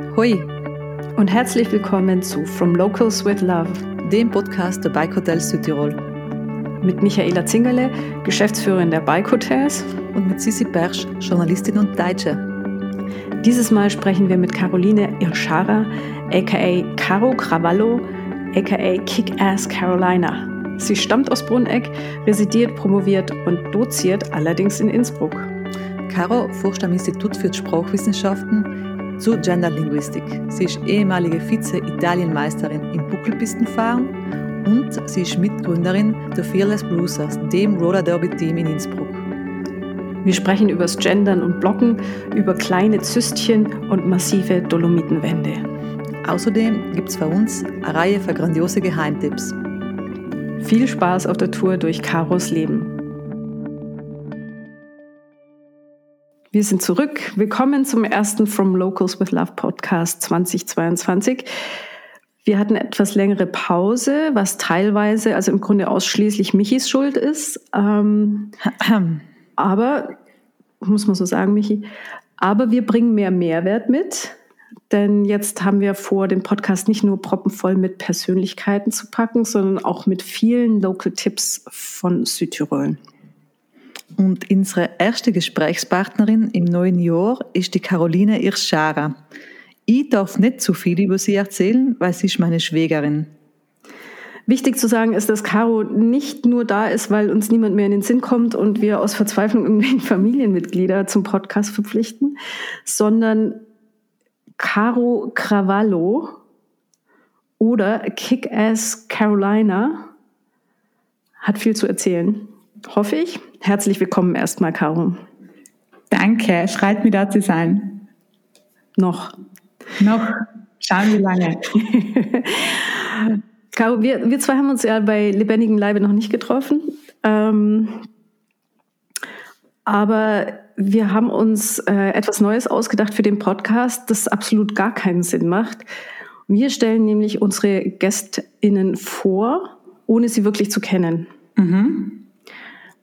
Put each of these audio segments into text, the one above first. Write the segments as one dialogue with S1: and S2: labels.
S1: Hoi
S2: und herzlich willkommen zu From Locals with Love,
S1: dem Podcast der Bike Hotels Südtirol.
S2: Mit Michaela Zingerle, Geschäftsführerin der Bike Hotels.
S1: Und mit Sissi Persch, Journalistin und Deutsche.
S2: Dieses Mal sprechen wir mit Caroline Irschara, aka Caro Cravallo, aka Kick-Ass Carolina. Sie stammt aus Brunneck, residiert, promoviert und doziert allerdings in Innsbruck.
S1: Caro forscht am Institut für Sprachwissenschaften zu Genderlinguistik. Sie ist ehemalige Vize-Italienmeisterin im Buckelpistenfahren und sie ist Mitgründerin der Fearless Bruisers, dem Roller Derby Team in Innsbruck.
S2: Wir sprechen über das Gendern und Blocken, über kleine Zystchen und massive Dolomitenwände.
S1: Außerdem gibt es für uns eine Reihe von grandiose Geheimtipps.
S2: Viel Spaß auf der Tour durch Karos Leben. Wir sind zurück. Willkommen zum ersten From Locals with Love Podcast 2022. Wir hatten etwas längere Pause, was teilweise, also im Grunde ausschließlich Michis Schuld ist. Ähm, aber, muss man so sagen, Michi, aber wir bringen mehr Mehrwert mit. Denn jetzt haben wir vor, den Podcast nicht nur proppenvoll mit Persönlichkeiten zu packen, sondern auch mit vielen Local Tipps von Südtirol.
S1: Und unsere erste Gesprächspartnerin im neuen Jahr ist die Caroline Irschara. Ich darf nicht zu viel über sie erzählen, weil sie ist meine Schwägerin.
S2: Wichtig zu sagen ist, dass Caro nicht nur da ist, weil uns niemand mehr in den Sinn kommt und wir aus Verzweiflung irgendwelche Familienmitglieder zum Podcast verpflichten, sondern Caro Cravallo oder Kick-Ass Carolina hat viel zu erzählen. Hoffe ich. Herzlich willkommen erstmal, Caro.
S3: Danke, freut mich da zu sein.
S2: Noch.
S3: Noch. Schauen wir lange.
S2: Caro, wir, wir zwei haben uns ja bei lebendigem Leibe noch nicht getroffen. Ähm, aber wir haben uns äh, etwas Neues ausgedacht für den Podcast, das absolut gar keinen Sinn macht. Wir stellen nämlich unsere GästInnen vor, ohne sie wirklich zu kennen. Mhm.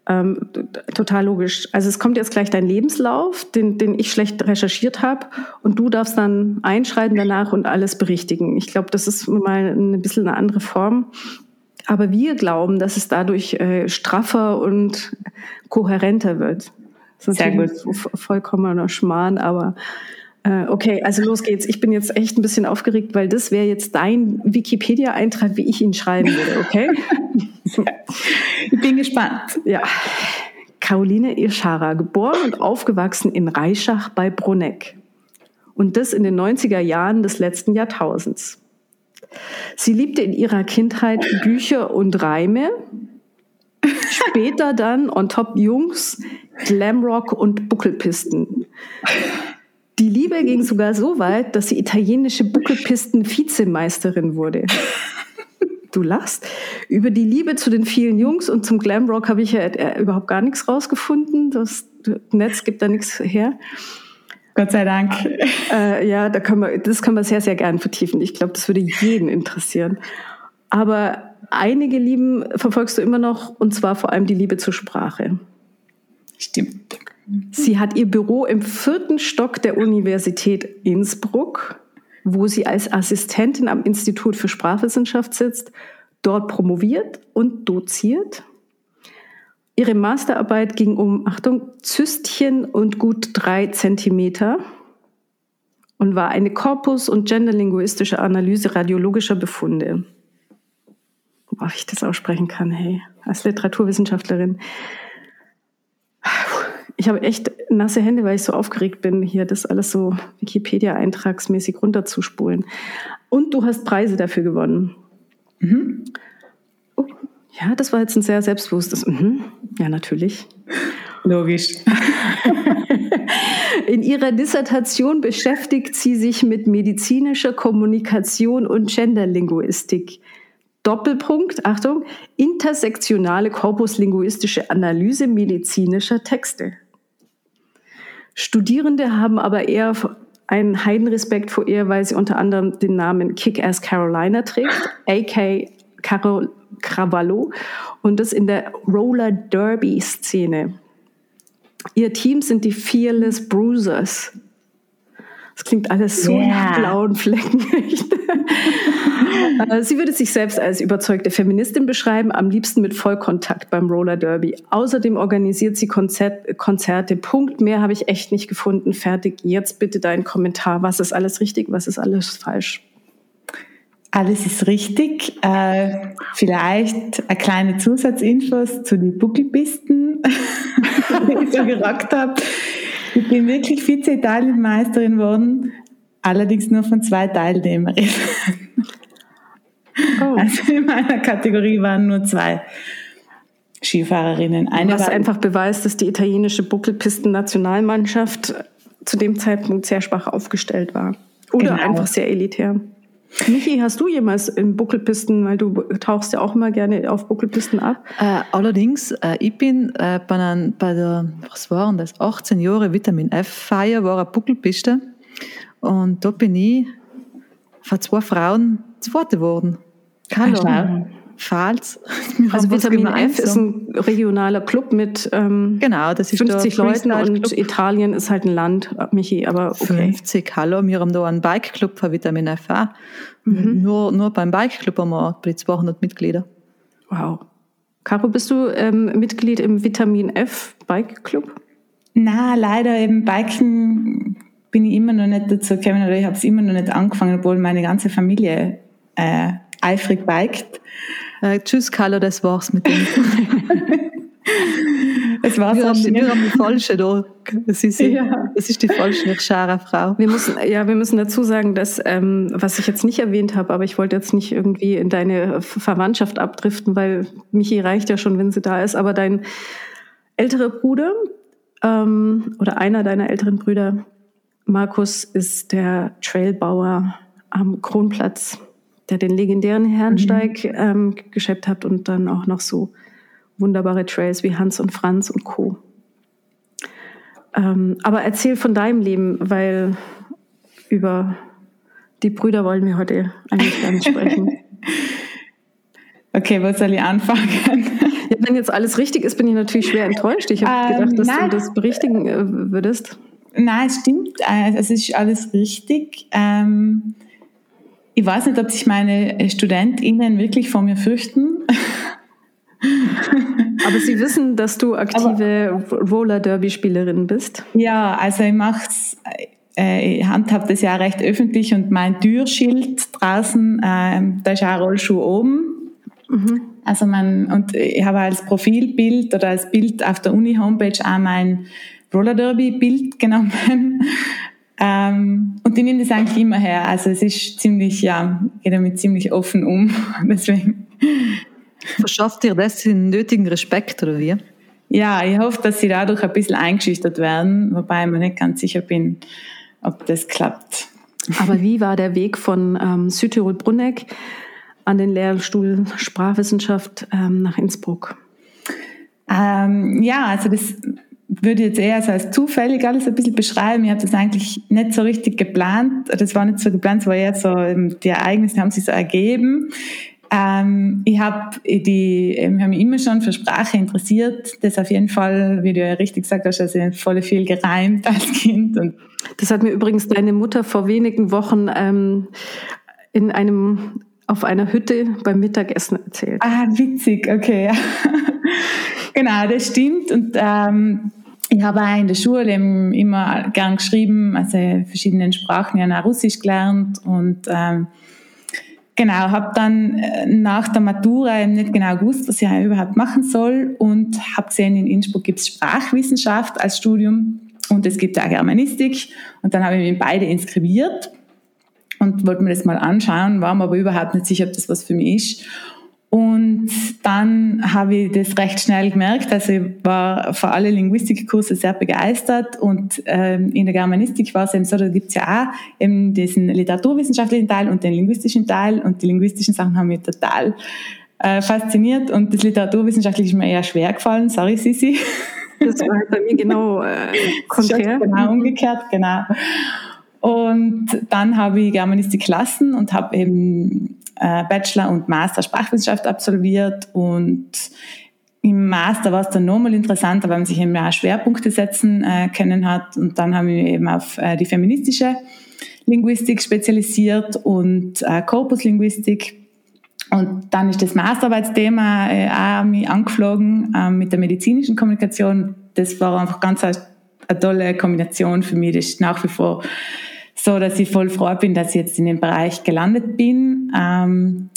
S2: Ähm, total logisch. Also es kommt jetzt gleich dein Lebenslauf, den, den ich schlecht recherchiert habe, und du darfst dann einschreiben danach und alles berichtigen. Ich glaube, das ist mal ein bisschen eine andere Form. Aber wir glauben, dass es dadurch äh, straffer und kohärenter wird. Das ist Sehr gut. vollkommener Schmarrn, aber okay, also los geht's. Ich bin jetzt echt ein bisschen aufgeregt, weil das wäre jetzt dein Wikipedia-Eintrag, wie ich ihn schreiben würde, okay?
S3: ich bin gespannt.
S2: Ja. Caroline Irschara, geboren und aufgewachsen in Reischach bei Bruneck. Und das in den 90er Jahren des letzten Jahrtausends. Sie liebte in ihrer Kindheit Bücher und Reime. Später dann on top Jungs, Glamrock und Buckelpisten. Die Liebe ging sogar so weit, dass sie italienische Buckelpisten-Vizemeisterin wurde. Du lachst. Über die Liebe zu den vielen Jungs und zum Glamrock habe ich ja äh, überhaupt gar nichts rausgefunden. Das Netz gibt da nichts her.
S3: Gott sei Dank.
S2: Äh, ja, da können wir, das können wir sehr, sehr gern vertiefen. Ich glaube, das würde jeden interessieren. Aber einige Lieben verfolgst du immer noch, und zwar vor allem die Liebe zur Sprache.
S3: Stimmt.
S2: Sie hat ihr Büro im vierten Stock der Universität Innsbruck, wo sie als Assistentin am Institut für Sprachwissenschaft sitzt, dort promoviert und doziert. Ihre Masterarbeit ging um, Achtung, Zystchen und gut drei Zentimeter und war eine korpus- und genderlinguistische Analyse radiologischer Befunde. Ob ich das aussprechen kann, hey, als Literaturwissenschaftlerin ich habe echt nasse Hände, weil ich so aufgeregt bin, hier das alles so Wikipedia-eintragsmäßig runterzuspulen. Und du hast Preise dafür gewonnen. Mhm. Oh, ja, das war jetzt ein sehr selbstbewusstes. Mhm. Ja, natürlich.
S3: Logisch.
S2: In ihrer Dissertation beschäftigt sie sich mit medizinischer Kommunikation und Genderlinguistik. Doppelpunkt, Achtung, intersektionale korpuslinguistische Analyse medizinischer Texte. Studierende haben aber eher einen Heidenrespekt vor ihr, weil sie unter anderem den Namen Kick-Ass Carolina trägt, a.k. Carol Cravallo, und das in der Roller Derby Szene. Ihr Team sind die Fearless Bruisers. Das klingt alles so
S3: Yeah.
S2: nach blauen Flecken. Äh, Sie würde sich selbst als überzeugte Feministin beschreiben, am liebsten mit Vollkontakt beim Roller Derby. Außerdem organisiert sie Konzert, Konzerte. Punkt mehr habe ich echt nicht gefunden. Fertig. Jetzt bitte dein Kommentar. Was ist alles richtig, was ist alles falsch?
S3: Alles ist richtig. Äh, vielleicht eine kleine Zusatzinfos zu den Buckelpisten, die ich so gerockt habe. Ich bin wirklich Vize-Italien-Meisterin geworden, allerdings nur von zwei Teilnehmerinnen.
S2: Oh.
S3: Also in meiner Kategorie waren nur zwei Skifahrerinnen. Eine
S2: Was einfach beweist, dass die italienische Buckelpisten-Nationalmannschaft zu dem Zeitpunkt sehr schwach aufgestellt war. Oder
S3: Genau.
S2: einfach sehr elitär. Michi, hast du jemals in Buckelpisten, weil du tauchst ja auch immer gerne auf Buckelpisten ab?
S1: Äh, allerdings, äh, ich bin äh, bei, einer, bei der, was waren das, 18 Jahre Vitamin F-Feier, war eine Buckelpiste. Und da bin ich von zwei Frauen Zweite geworden. Hallo. Wir
S2: Also Vitamin F ist ein regionaler Club mit ähm,
S1: Genau, das ist
S2: 50
S1: der
S2: Leuten und. Italien ist halt ein Land, Michi, aber okay.
S1: 50, hallo, wir haben da einen Bike-Club von Vitamin F auch. Nur, nur beim Bike-Club haben wir bei 200 Mitglieder.
S2: Wow. Caro, bist du ähm, Mitglied im Vitamin F Bike Club?
S3: Na, leider eben Biken bin ich immer noch nicht dazu gekommen oder ich habe es immer noch nicht angefangen, obwohl meine ganze Familie äh, eifrig bikt.
S1: Äh, tschüss, Carlo, das war's mit dem.
S3: Es war
S1: Wir haben, wir haben die falsche da. Das ist,
S3: Ja.
S1: das ist die falsche Frau.
S2: Wir müssen, ja, wir müssen dazu sagen, dass, ähm, was ich jetzt nicht erwähnt habe, aber ich wollte jetzt nicht irgendwie in deine Ver- Verwandtschaft abdriften, weil Michi reicht ja schon, wenn sie da ist, aber dein älterer Bruder ähm, oder einer deiner älteren Brüder, Markus, ist der Trailbauer am Kronplatz, der den legendären Herrensteig ähm, geschleppt hat und dann auch noch so wunderbare Trails wie Hans und Franz und Co. Ähm, aber erzähl von deinem Leben, weil über die Brüder wollen wir heute eigentlich gar nicht sprechen.
S3: Okay, wo soll ich anfangen?
S2: ja, wenn jetzt alles richtig ist, bin ich natürlich schwer enttäuscht. Ich habe
S3: Ähm,
S2: gedacht, dass
S3: nein.
S2: du das berichtigen äh, würdest.
S3: Nein, es stimmt. äh, Es ist alles richtig. Ähm, ich weiß nicht, ob sich meine StudentInnen wirklich vor mir fürchten.
S2: Aber sie wissen, dass du aktive Roller-Derby-Spielerin bist.
S3: Ja, also ich mach's, äh, ich handhab das ja recht öffentlich und mein Türschild draußen, ähm, da ist auch ein Rollschuh oben. Also man, und ich habe als Profilbild oder als Bild auf der Uni-Homepage auch mein Roller Derby-Bild genommen. Ähm, und ich nehme das eigentlich immer her. Also es ist ziemlich, ja, gehe damit ziemlich offen um. Deswegen.
S1: Verschafft dir das den nötigen Respekt, oder wie?
S3: Ja, ich hoffe, dass sie dadurch ein bisschen eingeschüchtert werden, wobei ich mir nicht ganz sicher bin, ob das klappt.
S2: Aber wie war der Weg von ähm, Südtirol-Brunneck an den Lehrstuhl Sprachwissenschaft ähm, nach Innsbruck?
S3: Ähm, ja, also das würde jetzt eher so als zufällig alles ein bisschen beschreiben. Ich habe das eigentlich nicht so richtig geplant. Das war nicht so geplant, es war eher so, ähm, die Ereignisse haben sich so ergeben. Ähm, ich habe ich habe mich immer schon für Sprache interessiert. Das auf jeden Fall, wie du ja richtig gesagt hast, also voll viel gereimt als Kind und
S2: Das hat mir übrigens deine Mutter vor wenigen Wochen ähm, in einem auf einer Hütte beim Mittagessen erzählt.
S3: Ah, witzig, okay. Genau, das stimmt. Und ähm, ich habe auch in der Schule immer gern geschrieben, also verschiedene Sprachen, ja auch Russisch gelernt und ähm, genau, habe dann äh, nach der Matura eben nicht genau gewusst, was ich überhaupt machen soll und habe gesehen, in Innsbruck gibt es Sprachwissenschaft als Studium und es gibt auch Germanistik und dann habe ich mich in beide inskribiert und wollte mir das mal anschauen, war mir aber überhaupt nicht sicher, ob das was für mich ist. Und dann habe ich das recht schnell gemerkt. Also ich war für alle Linguistikkurse sehr begeistert und ähm, in der Germanistik war es eben so, da gibt es ja auch eben diesen literaturwissenschaftlichen Teil und den linguistischen Teil und die linguistischen Sachen haben mich total äh, fasziniert und das literaturwissenschaftliche ist mir eher schwer gefallen. Sorry, Sisi.
S2: Das war bei mir genau äh, konträr.
S3: Genau umgekehrt, genau. Und dann habe ich Germanistik gelassen und habe eben äh, Bachelor und Master Sprachwissenschaft absolviert und im Master war es dann nochmal interessanter, weil man sich eben auch Schwerpunkte setzen äh, können hat. Und dann haben wir eben auf äh, die feministische Linguistik spezialisiert und äh, Korpuslinguistik. Und dann ist das Masterarbeitsthema äh, auch mich angeflogen äh, mit der medizinischen Kommunikation. Das war einfach ganz eine, eine tolle Kombination für mich. Das ist nach wie vor so, dass ich voll froh bin, dass ich jetzt in dem Bereich gelandet bin. Ähm,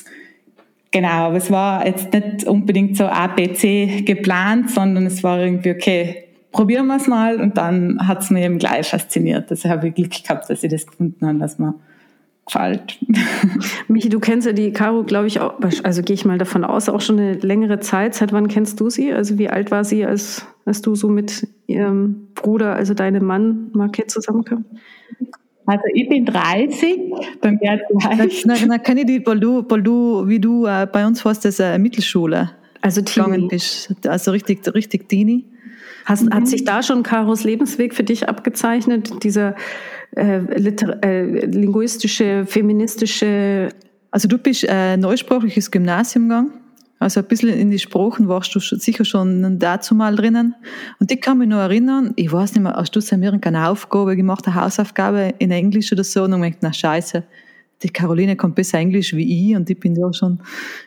S3: genau, aber es war jetzt nicht unbedingt so ABC geplant, sondern es war irgendwie, okay, probieren wir es mal und dann hat es mir eben gleich fasziniert. Also habe ich Glück gehabt, dass ich das gefunden habe, dass mir gefällt.
S2: Michi, du kennst ja die Caro, glaube ich, auch, also gehe ich mal davon aus, auch schon eine längere Zeit. Seit wann kennst du sie? Also wie alt war sie, als, als du so mit ihrem Bruder, also deinem Mann, Marke zusammenkamst?
S3: Also ich bin 30, beim Gerd
S1: gleich. Na, na, kenne ich die, weil du, weil du wie du, äh, bei uns warst das eine Mittelschule.
S2: Also Teenie. Bist,
S1: also richtig, richtig Teenie.
S2: Hast, mhm. Hat sich da schon Karos Lebensweg für dich abgezeichnet? Dieser äh, äh, linguistische, feministische.
S1: Also du bist äh, neusprachliches Gymnasium gegangen. Also ein bisschen in die Sprachen warst du sicher schon dazu mal drinnen. Und ich kann mich noch erinnern, ich weiß nicht mehr, hast du mir eine Aufgabe gemacht, eine Hausaufgabe in Englisch oder so? Und ich dachte, na scheiße, die Caroline kommt besser Englisch wie ich und ich bin ja schon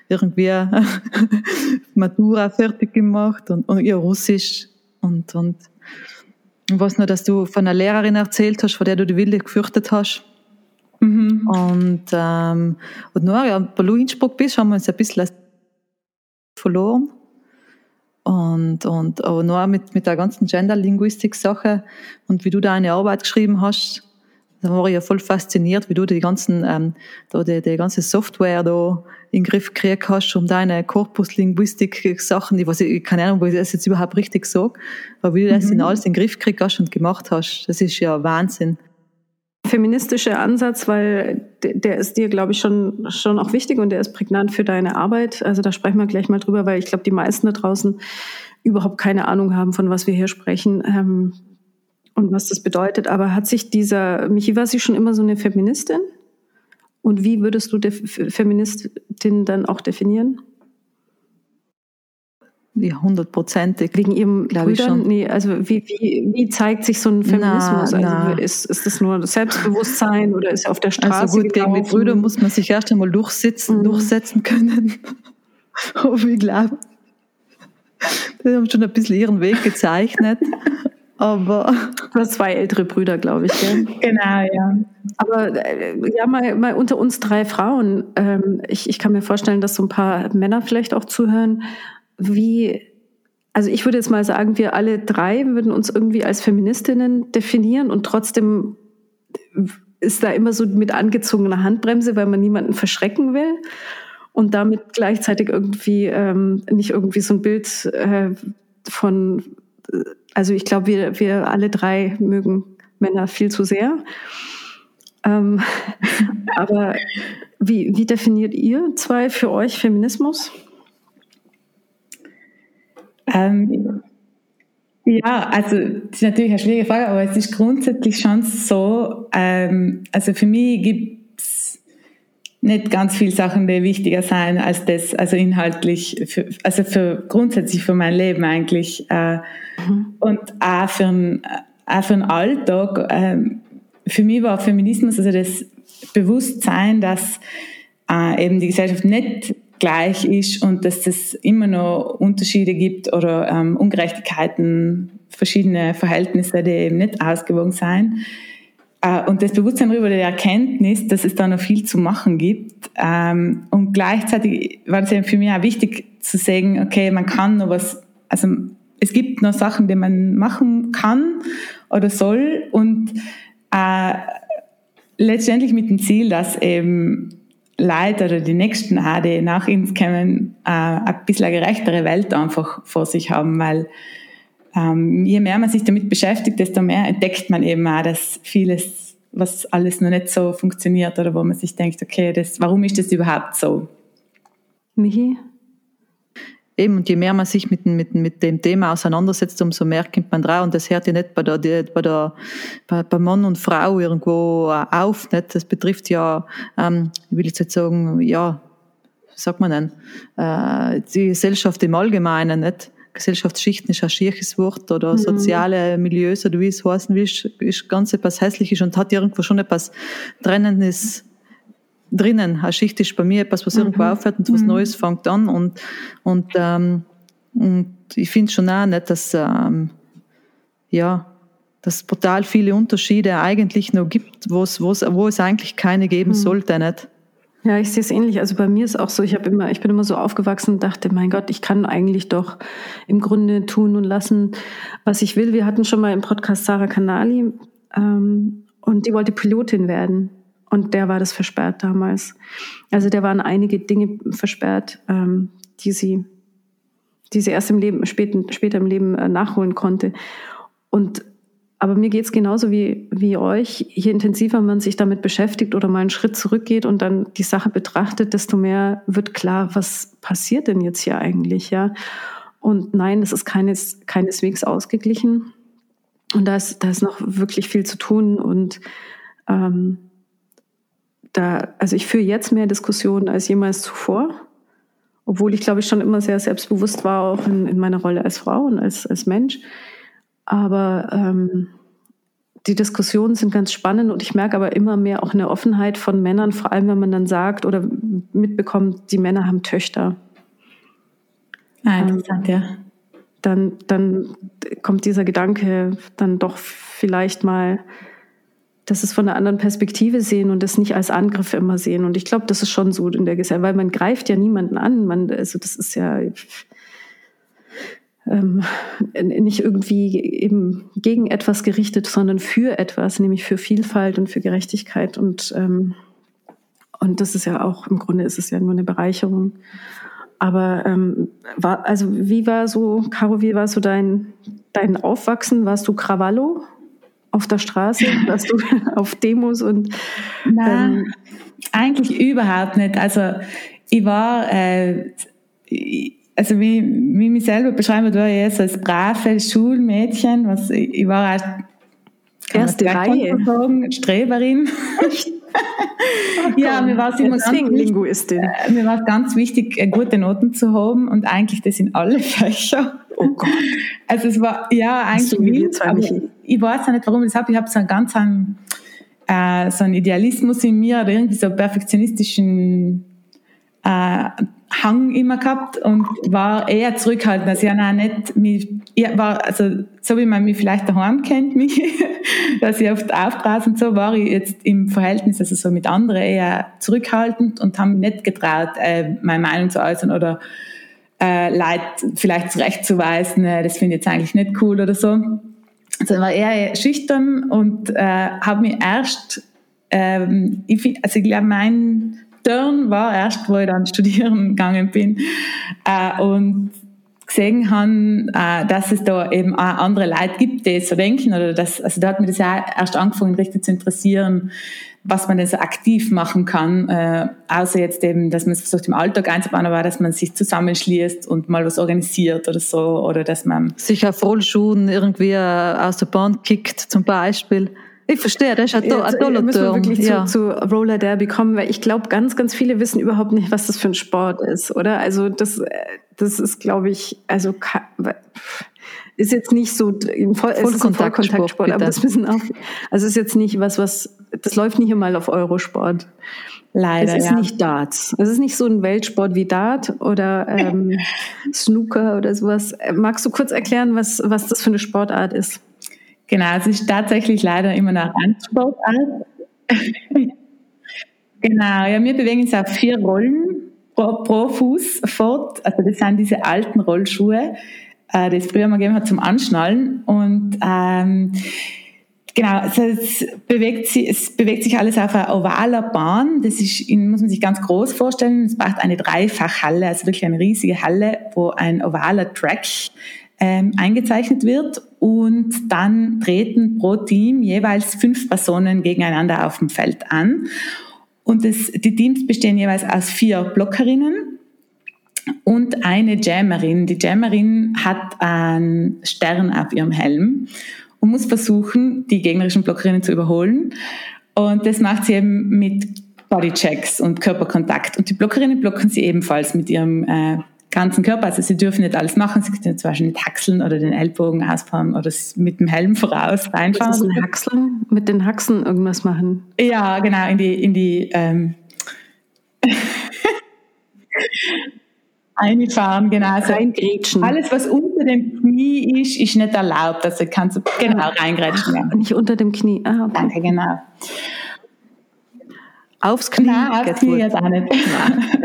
S1: irgendwie Matura fertig gemacht und, und ihr Russisch und, und ich weiß nur, dass du von einer Lehrerin erzählt hast, vor der du die Wilde gefürchtet hast. Mhm. Und, ähm, und nur, ja, bei du Innsbruck bist, haben wir uns ein bisschen verloren. Und, und aber nur mit, mit der ganzen Gender-Linguistik-Sache und wie du da eine Arbeit geschrieben hast, da war ich ja voll fasziniert, wie du die ganzen, ähm, da die, die ganze Software da in den Griff gekriegt hast, um deine Korpuslinguistik-Sachen, ich weiß ich, keine Ahnung, ob ich das jetzt überhaupt richtig sage, aber wie du das mhm. in alles in den Griff gekriegt hast und gemacht hast, das ist ja Wahnsinn
S2: feministische Ansatz, weil der ist dir, glaube ich, schon, schon auch wichtig und der ist prägnant für deine Arbeit. Also da sprechen wir gleich mal drüber, weil ich glaube, die meisten da draußen überhaupt keine Ahnung haben, von was wir hier sprechen ähm, und was das bedeutet. Aber hat sich dieser, Michi, war sie schon immer so eine Feministin? Und wie würdest du Feministin dann auch definieren?
S1: Ja, hundertprozentig.
S2: Wegen ihrem Brüdern? Nee, also wie, wie, wie zeigt sich so ein Feminismus? Na, na. Also ist, ist das nur Selbstbewusstsein oder ist er auf der Straße
S1: Also gut, gelaufen? gegen die Brüder muss man sich erst einmal durchsetzen, mhm. durchsetzen können. Aber ich glaube, die haben schon ein bisschen ihren Weg gezeichnet. Aber
S2: du hast zwei ältere Brüder, glaube ich. Gell?
S3: Genau, ja.
S2: Aber äh, ja, mal, mal unter uns drei Frauen. Ähm, ich, ich kann mir vorstellen, dass so ein paar Männer vielleicht auch zuhören wie, also ich würde jetzt mal sagen, wir alle drei würden uns irgendwie als Feministinnen definieren und trotzdem ist da immer so mit angezogener Handbremse, weil man niemanden verschrecken will und damit gleichzeitig irgendwie ähm, nicht irgendwie so ein Bild äh, von, also ich glaube, wir, wir alle drei mögen Männer viel zu sehr. Ähm, aber wie, wie definiert ihr zwei für euch Feminismus?
S3: Ähm, ja, also das ist natürlich eine schwierige Frage, aber es ist grundsätzlich schon so, ähm, also für mich gibt es nicht ganz viele Sachen, die wichtiger sein als das, also inhaltlich, für, also für grundsätzlich für mein Leben eigentlich äh, mhm. und auch für, ein, auch für den Alltag. Äh, für mich war Feminismus also das Bewusstsein, dass äh, eben die Gesellschaft nicht gleich ist und dass es immer noch Unterschiede gibt oder ähm, Ungerechtigkeiten, verschiedene Verhältnisse, die eben nicht ausgewogen sein. Äh, und das Bewusstsein darüber, die Erkenntnis, dass es da noch viel zu machen gibt. Ähm, und gleichzeitig war es eben für mich auch wichtig zu sagen, okay, man kann noch was, also es gibt noch Sachen, die man machen kann oder soll und äh, letztendlich mit dem Ziel, dass eben Leute oder die nächsten auch, die nach uns kommen, äh, ein bisschen eine gerechtere Welt einfach vor sich haben, weil ähm, je mehr man sich damit beschäftigt, desto mehr entdeckt man eben auch, dass vieles, was alles noch nicht so funktioniert oder wo man sich denkt, okay, das, warum ist das überhaupt so?
S2: Michi?
S1: Eben, und je mehr man sich mit, mit, mit dem Thema auseinandersetzt, umso mehr kommt man drauf. Und das hört ja nicht bei, der, bei, der, bei, bei Mann und Frau irgendwo auf. Nicht? Das betrifft ja, ähm, ich will jetzt sagen, ja, sagt man denn, äh, die Gesellschaft im Allgemeinen. Nicht? Gesellschaftsschichten ist ein schierches Wort oder mhm. soziale Milieus oder wie es heißen will, ist ganz etwas Hässliches und hat irgendwo schon etwas Trennendes drinnen. Eine Schicht ist bei mir etwas, was mhm. irgendwo aufhört und was mhm. Neues fängt an und, und, ähm, und ich finde schon auch nicht, dass, ähm, ja, dass es brutal viele Unterschiede eigentlich noch gibt, wo es, wo es, wo es eigentlich keine geben mhm. sollte, nicht?
S2: Ja, ich sehe es ähnlich. Also bei mir ist auch so, ich habe immer, ich bin immer so aufgewachsen und dachte, mein Gott, ich kann eigentlich doch im Grunde tun und lassen, was ich will. Wir hatten schon mal im Podcast Sarah Canali ähm, und die wollte Pilotin werden. Und der war das versperrt damals. Also der waren einige Dinge versperrt, ähm, die sie, die sie erst im Leben, später, später im Leben äh, nachholen konnte. Und aber mir geht es genauso wie, wie euch. Je intensiver man sich damit beschäftigt oder mal einen Schritt zurückgeht und dann die Sache betrachtet, desto mehr wird klar, was passiert denn jetzt hier eigentlich, ja. Und nein, das ist keines, keineswegs ausgeglichen. Und da ist, da ist noch wirklich viel zu tun. Und ähm, da, also ich führe jetzt mehr Diskussionen als jemals zuvor. Obwohl ich, glaube ich, schon immer sehr selbstbewusst war, auch in, in meiner Rolle als Frau und als, als Mensch. Aber ähm, die Diskussionen sind ganz spannend und ich merke aber immer mehr auch eine Offenheit von Männern, vor allem wenn man dann sagt oder mitbekommt, die Männer haben Töchter.
S3: Ah, interessant, ähm, ja.
S2: Dann, dann kommt dieser Gedanke dann doch vielleicht mal, dass es von einer anderen Perspektive sehen und das nicht als Angriff immer sehen. Und ich glaube, das ist schon so in der Gesellschaft, weil man greift ja niemanden an. Man, also das ist ja, ähm, nicht irgendwie eben gegen etwas gerichtet, sondern für etwas, nämlich für Vielfalt und für Gerechtigkeit. Und, ähm, und das ist ja auch, im Grunde ist es ja nur eine Bereicherung. Aber ähm, war, also wie war so, Caro, wie war so dein, dein Aufwachsen? Warst du Krawallo auf der Straße? Warst du auf Demos und
S3: Nein, ähm, eigentlich überhaupt nicht. Also ich war äh, also wie, wie mich selber beschreiben würde, eher so als brave Schulmädchen, was ich war erst
S2: erste Reihe
S3: sagen, Streberin. ja, mir war es immer ganz
S2: Linguistin.
S3: Äh, mir war es ganz wichtig, äh, gute Noten zu haben und eigentlich das in alle Fächer.
S2: Oh Gott.
S3: Also es war ja eigentlich so wild, aber ich weiß auch nicht, warum ich das habe. Ich habe so einen ganz einen, äh, so einen Idealismus in mir oder irgendwie so einen perfektionistischen äh, Hang immer gehabt und war eher zurückhaltend. Also ja, nein, nicht, mich, ich war, also so wie man mich vielleicht daheim kennt, mich, dass ich oft aufbraus und so, war ich jetzt im Verhältnis, also so mit anderen eher zurückhaltend und habe mich nicht getraut, äh, meine Meinung zu äußern oder äh, Leid vielleicht zurechtzuweisen, äh, das finde ich jetzt eigentlich nicht cool oder so. Also ich war eher schüchtern und äh, habe mich erst, ähm, ich also ich glaube, mein Turn war erst, wo ich dann studieren gegangen bin äh, und gesehen habe, äh, dass es da eben auch andere Leute gibt, die so denken oder das, also da hat mir das ja erst angefangen, richtig zu interessieren, was man denn so aktiv machen kann, äh, außer jetzt eben, dass man es versucht im Alltag einzubauen, aber dass man sich zusammenschließt und mal was organisiert oder so, oder dass man
S1: sich auf Rollschuhen irgendwie aus der Bahn kickt, zum Beispiel. Ich verstehe, das ist ein,
S2: ein toller müssen wir wirklich ja. zu, zu Roller Derby kommen, weil ich glaube, ganz, ganz viele wissen überhaupt nicht, was das für ein Sport ist, oder? Also das, das ist, glaube ich, also ist jetzt nicht so ein Voll Vollkontaktsport, Vollkontaktsport aber das wissen auch, also ist jetzt nicht was, was, das läuft nicht einmal auf Eurosport. Leider. Es ist ja. nicht Darts. Es ist nicht so ein Weltsport wie Dart oder ähm, Snooker oder sowas. Magst du kurz erklären, was, was das für eine Sportart ist?
S3: Genau, es ist tatsächlich leider immer noch Randsportart. genau, ja, wir bewegen uns auf vier Rollen pro, pro, Fuß fort. Also das sind diese alten Rollschuhe, äh, die es früher mal gegeben hat zum Anschnallen. Und ähm, Genau, also es bewegt, sich, es bewegt sich alles auf einer ovaler Bahn. Das ist, muss man sich ganz groß vorstellen. Es braucht eine Dreifachhalle, also wirklich eine riesige Halle, wo ein ovaler Track ähm, eingezeichnet wird und dann treten pro Team jeweils fünf Personen gegeneinander auf dem Feld an. Und das, die Teams bestehen jeweils aus vier Blockerinnen und eine Jammerin. Die Jammerin hat einen Stern auf ihrem Helm und muss versuchen, die gegnerischen Blockerinnen zu überholen. Und das macht sie eben mit Bodychecks und Körperkontakt. Und die Blockerinnen blocken sie ebenfalls mit ihrem äh, ganzen Körper. Also sie dürfen nicht alles machen. Sie können zum Beispiel nicht Haxeln oder den Ellbogen ausfahren oder mit dem Helm voraus reinfahren.
S2: Was ist Haxeln? Mit den Haxen irgendwas machen?
S3: Ja, genau, in die, in die ähm, Einfahren, genau. Also
S2: reingrätschen.
S3: Alles, was unter dem Knie ist, ist nicht erlaubt. Also kannst du genau reingrätschen. Ja.
S2: Nicht unter dem Knie. Ah, okay.
S3: Danke, genau.
S1: Aufs Knie?
S3: Nein, aufs Knie jetzt auch nicht.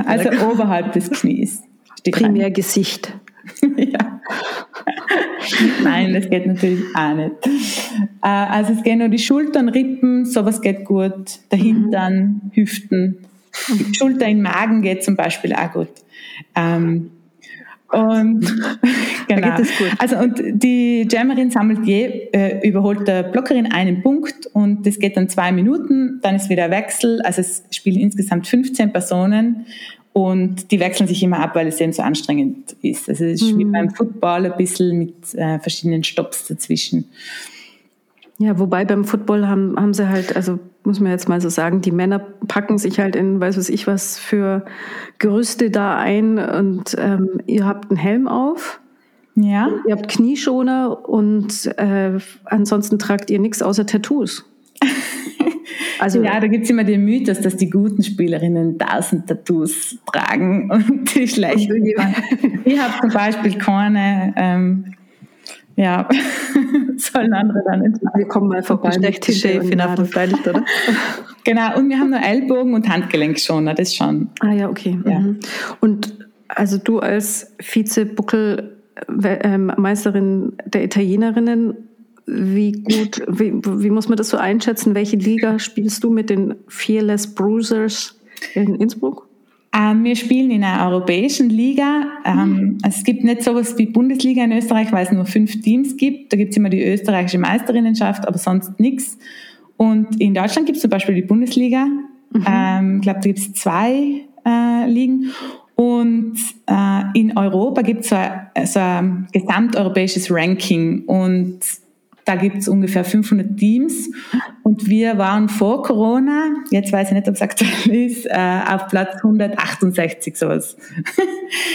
S3: also oberhalb des Knies.
S2: Primär Gesicht.
S3: ja. Nein, das geht natürlich auch nicht. Äh, also es gehen nur die Schultern, Rippen, sowas geht gut. Der Hintern, mhm. Hüften. Die Schulter in den Magen geht zum Beispiel auch gut. Ähm, und genau. Also und die Jammerin sammelt je, äh, überholt der Blockerin einen Punkt und das geht dann zwei Minuten, dann ist wieder Wechsel. Also es spielen insgesamt 15 Personen und die wechseln sich immer ab, weil es eben so anstrengend ist. Also es ist mhm. wie beim Football ein bisschen mit äh, verschiedenen Stops dazwischen.
S2: Ja, wobei beim Football haben, haben sie halt, also muss man jetzt mal so sagen, die Männer packen sich halt in, weiß was ich was, für Gerüste da ein und ähm, ihr habt einen Helm auf.
S3: Ja.
S2: Ihr habt Knieschoner und äh, ansonsten tragt ihr nichts außer Tattoos.
S3: Also, ja, da gibt es immer den Mythos, dass die guten Spielerinnen tausend Tattoos tragen und die schlechten. ich habe zum Beispiel keine. Ähm, ja, sollen andere dann entscheiden.
S2: Wir kommen mal vorbei.
S1: Die Chefin auf dem oder?
S3: genau, und wir haben nur Ellbogen und Handgelenk schon, das schon.
S2: Ah ja, okay. Ja. Mhm. Und also du als Vize-Buckel-Meisterin der Italienerinnen, wie gut, wie, wie muss man das so einschätzen? Welche Liga spielst du mit den Fearless Bruisers in Innsbruck?
S3: Ähm, wir spielen in einer europäischen Liga. Ähm, mhm. es gibt nicht sowas wie Bundesliga in Österreich, weil es nur fünf Teams gibt. Da gibt es immer die österreichische Meisterinnenschaft, aber sonst nichts. Und in Deutschland gibt es zum Beispiel die Bundesliga. Mhm. Ähm, ich glaube, da gibt es zwei äh, Ligen. Und äh, in Europa gibt es so, so ein gesamteuropäisches Ranking. Und da gibt es ungefähr 500 Teams und wir waren vor Corona, jetzt weiß ich nicht, ob es aktuell ist, äh, auf Platz 168 sowas.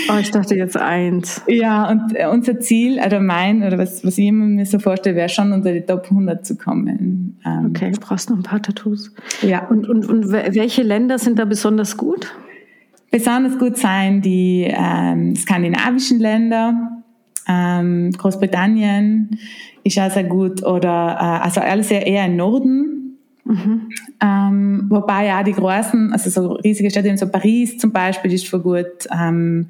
S2: Oh, ich dachte jetzt eins.
S3: Ja, und äh, unser Ziel, oder mein, oder was, was ich mir so vorstelle, wäre schon unter die Top 100 zu kommen.
S2: Ähm, okay, du brauchst noch ein paar Tattoos.
S3: Ja.
S2: Und, und, und welche Länder sind da besonders gut?
S3: Besonders gut seien die ähm, skandinavischen Länder, ähm, Großbritannien ist auch sehr gut oder äh, also alles eher, eher im Norden. Mhm. Ähm, wobei ja die großen, also so riesige Städte, so Paris zum Beispiel ist voll gut. Ähm,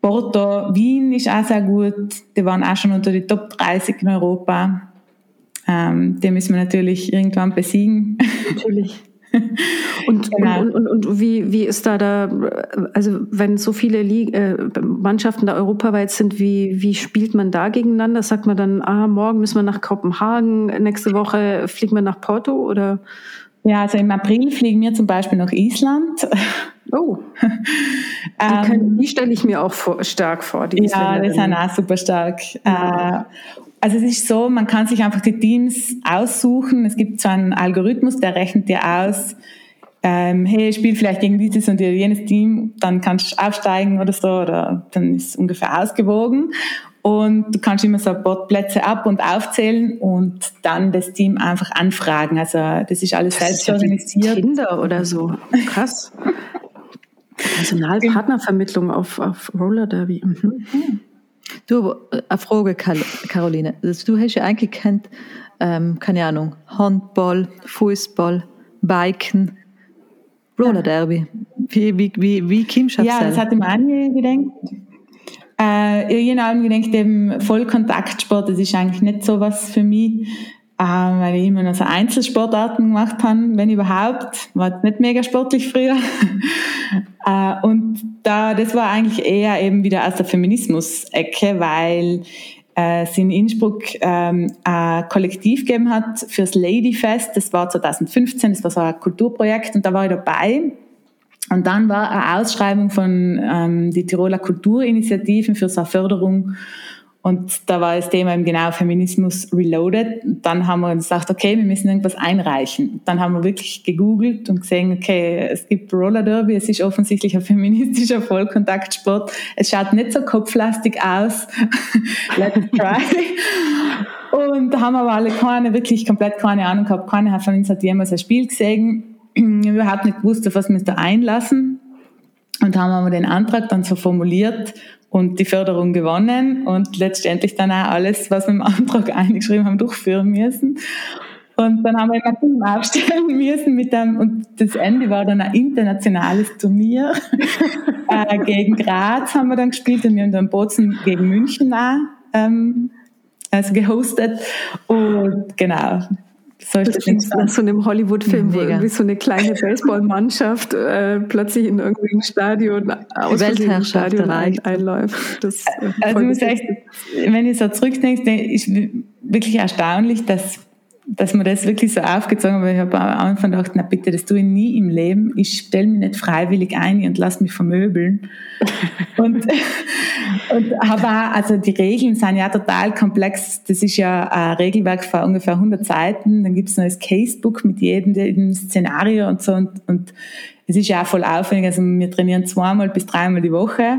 S3: Porto, Wien ist auch sehr gut. Die waren auch schon unter die Top 30 in Europa. Ähm, den müssen wir natürlich irgendwann besiegen.
S2: Natürlich. Und, genau. und, und, und, wie, wie ist da da, also wenn so viele Liga, äh, Mannschaften da europaweit sind, wie, wie spielt man da gegeneinander? Sagt man dann, ah, morgen müssen wir nach Kopenhagen, nächste Woche fliegen wir nach Porto oder?
S3: Ja, also im April fliegen wir zum Beispiel nach Island.
S2: Oh, die, ähm, die stelle ich mir auch vor, stark vor.
S3: Die ja, die sind auch super stark. Ja. Also es ist so, man kann sich einfach die Teams aussuchen. Es gibt so einen Algorithmus, der rechnet dir aus, ähm, hey, spiel vielleicht gegen dieses und jenes Team, dann kannst du aufsteigen oder so, oder dann ist es ungefähr ausgewogen. Und du kannst immer so ein paar Plätze ab- und aufzählen und dann das Team einfach anfragen. Also das ist alles das selbst organisiert.
S2: Kinder oder so. Krass. Personalpartnervermittlung auf, auf Roller Derby. Mhm.
S1: Du, äh, eine Frage, Caroline. Also, du hast ja eigentlich kennt, ähm, keine Ahnung, Handball, Fußball, Biken, Roller Derby. Wie, wie, wie, wie kommst du
S3: Ja, das ich mir auch nie gedacht. Äh, ich habe gedacht, eben Vollkontaktsport, das ist eigentlich nicht so was für mich, weil ich immer noch so Einzelsportarten gemacht habe, wenn überhaupt. War nicht mega sportlich früher. äh, und da, das war eigentlich eher eben wieder aus der Feminismus-Ecke, weil äh, es in Innsbruck ähm, ein Kollektiv gegeben hat fürs Ladyfest. Das war 2015, das war so ein Kulturprojekt und da war ich dabei. Und dann war eine Ausschreibung von ähm, die Tiroler Kulturinitiativen für so eine Förderung Und da war das Thema eben genau Feminismus Reloaded. Dann haben wir gesagt, okay, wir müssen irgendwas einreichen. Dann haben wir wirklich gegoogelt und gesehen, okay, es gibt Roller Derby, es ist offensichtlich ein feministischer Vollkontaktsport. Es schaut nicht so kopflastig aus. Let's try. und da haben aber alle keine, wirklich komplett keine Ahnung gehabt. Keiner von uns hat jemals ein Spiel gesehen. Überhaupt nicht gewusst, auf was wir uns da einlassen. Und haben aber den Antrag dann so formuliert und die Förderung gewonnen und letztendlich dann auch alles, was wir im Antrag eingeschrieben haben, durchführen müssen. Und dann haben wir ein Team aufstellen müssen mit dem, und das Ende war dann ein internationales Turnier. äh, gegen Graz haben wir dann gespielt und wir haben dann Bozen gegen München auch, ähm, also gehostet. Und genau,
S2: so das klingt nach so einem Hollywood-Film, wo irgendwie so eine kleine Baseballmannschaft äh, plötzlich in irgendeinem Stadion aus
S1: Stadion
S2: ein, einläuft. Das,
S3: äh, also ich muss echt, wenn ich so zurückdenke, ist wirklich erstaunlich, dass dass man das wirklich so aufgezogen hat. Ich habe am Anfang gedacht, na bitte, das tue ich nie im Leben. Ich stelle mich nicht freiwillig ein und lasse mich vermöbeln. und, und aber also die Regeln sind ja total komplex. Das ist ja ein Regelwerk von ungefähr 100 Seiten. Dann gibt es noch das Casebook mit jedem, jedem Szenario und so. Und, und es ist ja auch voll aufwendig. Also wir trainieren zweimal bis dreimal die Woche.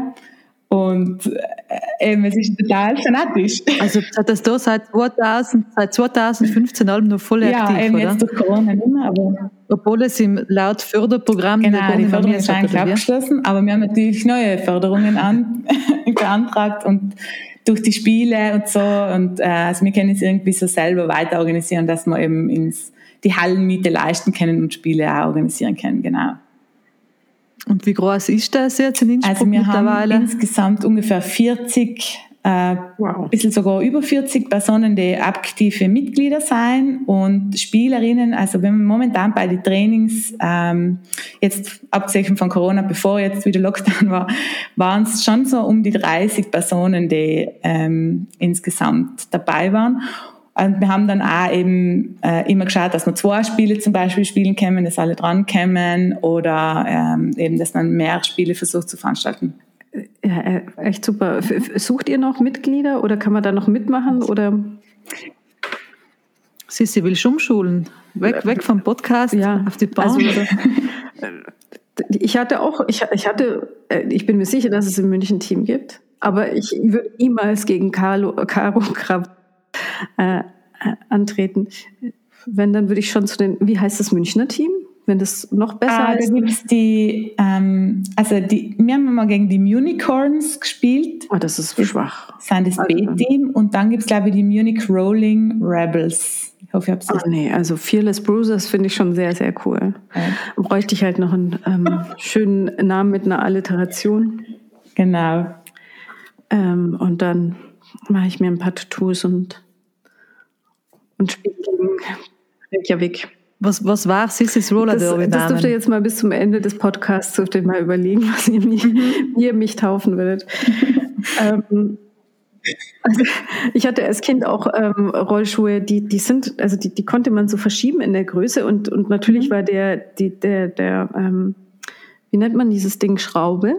S3: Und äh, eben, es ist total fanatisch.
S1: Also hat das da seit, 2000, seit 2015 allem noch voll
S3: ja,
S1: aktiv,
S3: eben oder? jetzt durch Corona nicht mehr, aber...
S1: Obwohl es im laut Förderprogramm
S3: Genau, die Förderung ist eigentlich abgeschlossen, aber wir haben natürlich neue Förderungen an, beantragt und durch die Spiele und so und äh, also wir können es irgendwie so selber weiter organisieren, dass wir eben ins, die Hallenmiete leisten können und Spiele auch organisieren können, genau.
S1: Und wie groß ist das jetzt in Innsbruck
S3: Also wir mittlerweile? haben insgesamt ungefähr 40, äh, wow. ein bisschen sogar über 40 Personen, die aktive Mitglieder sein und Spielerinnen. Also wenn man momentan bei den Trainings, ähm, jetzt abgesehen von Corona, bevor jetzt wieder Lockdown war, waren es schon so um die 30 Personen, die ähm, insgesamt dabei waren. Und wir haben dann auch eben äh, immer geschaut, dass wir zwei Spiele zum Beispiel spielen können, dass alle dran kommen oder ähm, eben, dass man mehr Spiele versucht zu veranstalten.
S2: Ja, äh, echt super. Sucht ihr noch Mitglieder oder kann man da noch mitmachen oder?
S1: Sissi will umschulen. Weg, weg vom Podcast
S2: ja, auf die Bahn. Also, ich hatte auch, ich, ich hatte, äh, ich bin mir sicher, dass es im München Team gibt, aber ich würde niemals gegen Carlo, Caro Kraft äh, antreten. Wenn, dann würde ich schon zu den, wie heißt das Münchner Team? Wenn das noch besser
S3: ah, ist. Da gibt es die, ähm, also die, wir haben mal gegen die Unicorns gespielt.
S2: Oh, das ist schwach.
S3: Das sind das also, B-Team. Und dann gibt es, glaube ich, die Munich Rolling Rebels. Ich hoffe, ich habe es
S2: oh, nee, also Fearless Bruisers finde ich schon sehr, sehr cool. Ja. Bräuchte ich halt noch einen ähm, schönen Namen mit einer Alliteration.
S3: Genau.
S2: Ähm, und dann mache ich mir ein paar Tattoos und und spielt gegen Reykjavik.
S1: Was, was war Sissis Roller
S2: Derby? Das, das dürft ihr jetzt mal bis zum Ende des Podcasts dürft ihr mal überlegen, was ihr mich, ihr mich taufen würdet. ähm, also ich hatte als Kind auch ähm, Rollschuhe, die, die sind, also die, die konnte man so verschieben in der Größe und, und natürlich mhm. war der, die, der, der, ähm, wie nennt man dieses Ding, Schraube?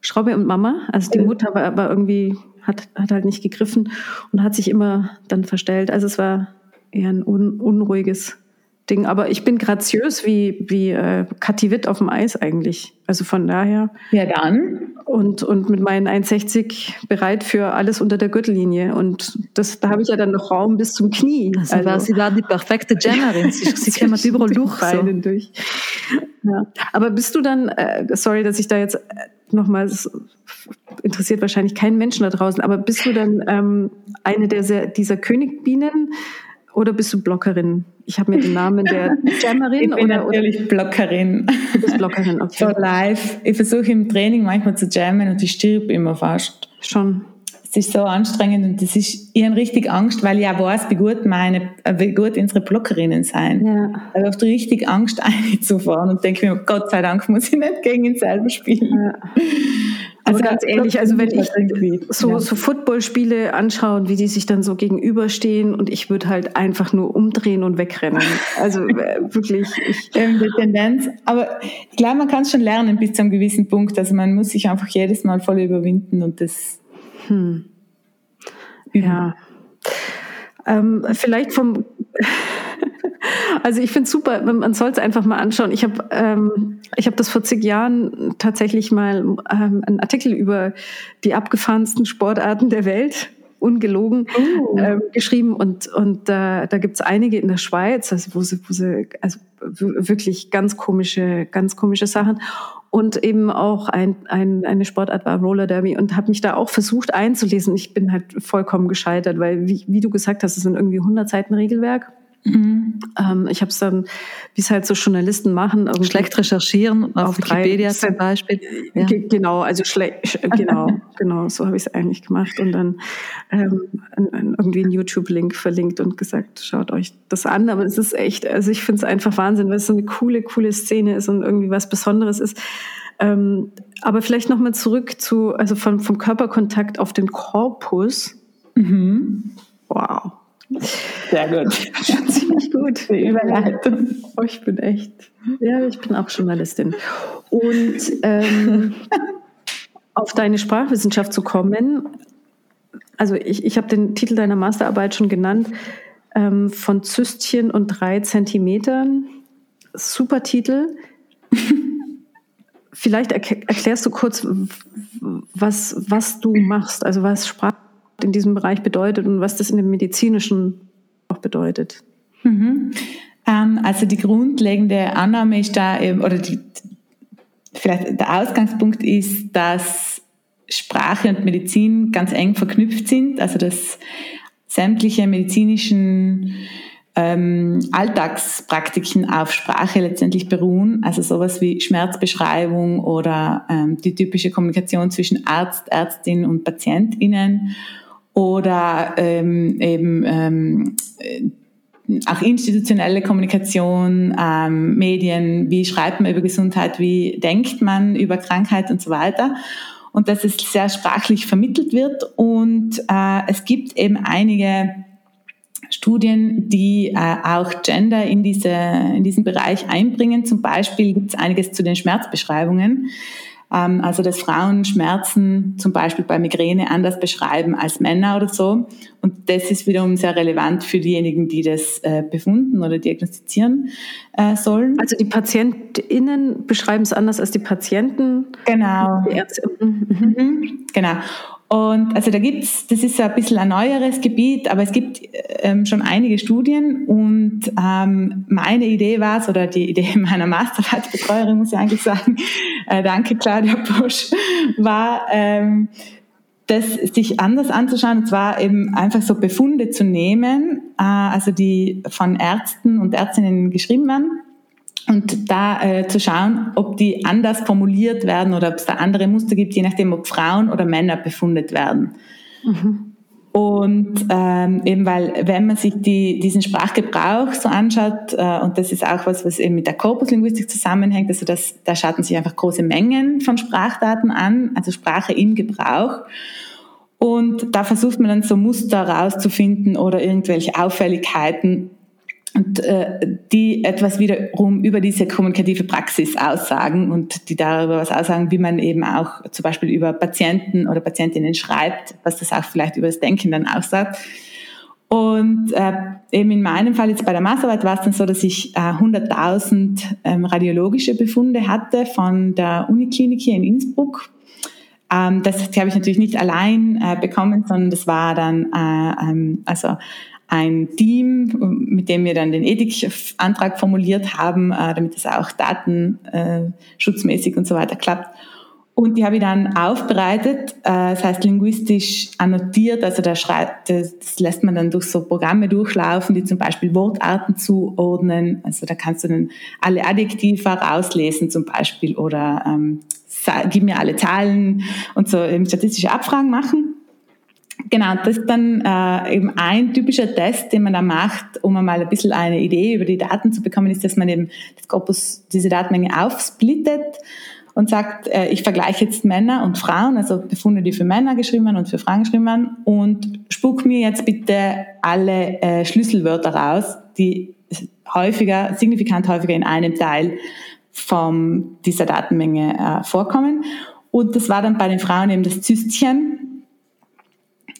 S2: Schraube und Mama. Also die Mutter war, war irgendwie hat, hat halt nicht gegriffen und hat sich immer dann verstellt. Also es war eher ein un, unruhiges Ding. Aber ich bin graziös wie, wie äh, Kathi Witt auf dem Eis eigentlich. Also von daher.
S3: Ja, dann.
S2: Und, und mit meinen 1,60 bereit für alles unter der Gürtellinie. Und das, da habe ich ja dann noch Raum bis zum Knie.
S1: Also, also war sie war die perfekte Jennerin. Sie, sie käme überall durch. So.
S2: durch. Ja. Aber bist du dann, äh, sorry, dass ich da jetzt nochmal, interessiert wahrscheinlich keinen Menschen da draußen, aber bist du dann ähm, eine der, dieser Königbienen oder bist du Blockerin? Ich habe mir den Namen der
S3: Jammerin ich bin oder, natürlich oder? Blockerin.
S2: Du bist Blockerin, okay.
S3: So live. Ich versuche im Training manchmal zu jammen und ich stirb immer fast.
S2: Schon
S3: ist so anstrengend und das ist, ich habe richtig Angst, weil ich auch weiß, wie gut meine, wie gut unsere Blockerinnen sein. Ja. Ich habe richtig Angst, einzufahren und denke mir, Gott sei Dank muss ich nicht gegen ihn selber spielen. Ja.
S2: Also ganz ehrlich, also wenn ich so, ja. so Footballspiele anschaue, wie die sich dann so gegenüberstehen und ich würde halt einfach nur umdrehen und wegrennen. Also äh, wirklich. Ich,
S3: ähm, die Tendenz. Aber glaube, man kann es schon lernen bis zu einem gewissen Punkt. Also man muss sich einfach jedes Mal voll überwinden und das hm.
S2: üben. Ja. Ähm, vielleicht vom also ich finde es super, man soll es einfach mal anschauen. Ich habe ähm, ich hab das vor zig Jahren tatsächlich mal ähm, einen Artikel über die abgefahrensten Sportarten der Welt ungelogen oh. äh, geschrieben und und äh, da gibt es einige in der Schweiz, also wo sie, wo sie also wirklich ganz komische ganz komische Sachen und eben auch ein, ein, eine Sportart war Roller Derby und habe mich da auch versucht einzulesen. Ich bin halt vollkommen gescheitert, weil wie, wie du gesagt hast, es sind irgendwie 100 Seiten Regelwerk Mhm. Ähm, ich habe es dann, wie es halt so Journalisten machen,
S1: schlecht recherchieren auf, auf Wikipedia drei, zum Beispiel.
S2: Ja. Genau, also schlecht, genau, genau, so habe ich es eigentlich gemacht und dann ähm, irgendwie einen YouTube-Link verlinkt und gesagt, schaut euch das an. Aber es ist echt, also ich finde es einfach Wahnsinn, weil es so eine coole, coole Szene ist und irgendwie was Besonderes ist. Ähm, aber vielleicht nochmal zurück zu, also vom, vom Körperkontakt auf den Korpus. Mhm. Wow.
S3: Sehr gut.
S2: Schon ziemlich gut. Die Überleitung. Oh, ich bin echt. Ja, ich bin auch Journalistin. Und ähm, auf deine Sprachwissenschaft zu kommen, also ich, ich habe den Titel deiner Masterarbeit schon genannt, ähm, von Zystchen und drei Zentimetern. Super Titel. Vielleicht erklärst du kurz, was, was du machst, also was Sprach in diesem Bereich bedeutet und was das in dem medizinischen auch bedeutet.
S3: Mhm. Ähm, also die grundlegende Annahme ist da oder die, vielleicht der Ausgangspunkt ist, dass Sprache und Medizin ganz eng verknüpft sind, also dass sämtliche medizinischen ähm, Alltagspraktiken auf Sprache letztendlich beruhen, also sowas wie Schmerzbeschreibung oder ähm, die typische Kommunikation zwischen Arzt, Ärztin und PatientInnen oder ähm, eben ähm, auch institutionelle Kommunikation, ähm, Medien, wie schreibt man über Gesundheit, wie denkt man über Krankheit und so weiter. Und dass es sehr sprachlich vermittelt wird. Und äh, es gibt eben einige Studien, die äh, auch Gender in, diese, in diesen Bereich einbringen. Zum Beispiel gibt es einiges zu den Schmerzbeschreibungen. Ähm, also dass Frauen Schmerzen zum Beispiel bei Migräne anders beschreiben als Männer oder so. Und das ist wiederum sehr relevant für diejenigen, die das äh, befunden oder diagnostizieren äh, sollen.
S2: Also die PatientInnen beschreiben es anders als die Patienten.
S3: Genau. Die Ärzte. Mhm. Mhm. Genau. Und also da gibt's, das ist ein bisschen ein neueres Gebiet, aber es gibt ähm, schon einige Studien und ähm, meine Idee war es, oder die Idee meiner Masterarbeitsbetreuerin, muss ich eigentlich sagen, äh, danke Claudia Bosch, war, ähm, das sich anders anzuschauen, und zwar eben einfach so Befunde zu nehmen, äh, also die von Ärzten und Ärztinnen geschrieben werden und da äh, zu schauen, ob die anders formuliert werden oder ob es da andere Muster gibt, je nachdem, ob Frauen oder Männer befundet werden. Mhm. Und ähm, eben weil, wenn man sich die, diesen Sprachgebrauch so anschaut, äh, und das ist auch was, was eben mit der Korpuslinguistik zusammenhängt, also das, da schaut man sich einfach große Mengen von Sprachdaten an, also Sprache im Gebrauch. Und da versucht man dann so Muster rauszufinden oder irgendwelche Auffälligkeiten, und äh, die etwas wiederum über diese kommunikative Praxis aussagen und die darüber was aussagen, wie man eben auch zum Beispiel über Patienten oder Patientinnen schreibt, was das auch vielleicht über das Denken dann aussagt. Und äh, eben in meinem Fall jetzt bei der Masterarbeit war es dann so, dass ich äh, 100.000 ähm, radiologische Befunde hatte von der Uniklinik hier in Innsbruck. Ähm, das habe ich natürlich nicht allein äh, bekommen, sondern das war dann äh, ähm, also ein Team, mit dem wir dann den Ethikantrag formuliert haben, äh, damit es auch datenschutzmäßig und so weiter klappt. Und die habe ich dann aufbereitet, äh, das heißt linguistisch annotiert, also da schreibt, das lässt man dann durch so Programme durchlaufen, die zum Beispiel Wortarten zuordnen. Also da kannst du dann alle Adjektive rauslesen zum Beispiel oder ähm, gib mir alle Zahlen und so eben statistische Abfragen machen. Genau, das ist dann äh, eben ein typischer Test, den man da macht, um einmal ein bisschen eine Idee über die Daten zu bekommen, ist, dass man eben das Corpus, diese Datenmenge aufsplittet und sagt, äh, ich vergleiche jetzt Männer und Frauen, also Befunde, die für Männer geschrieben werden und für Frauen geschrieben werden und spuck mir jetzt bitte alle äh, Schlüsselwörter raus, die häufiger, signifikant häufiger in einem Teil von dieser Datenmenge äh, vorkommen. Und das war dann bei den Frauen eben das Zystchen,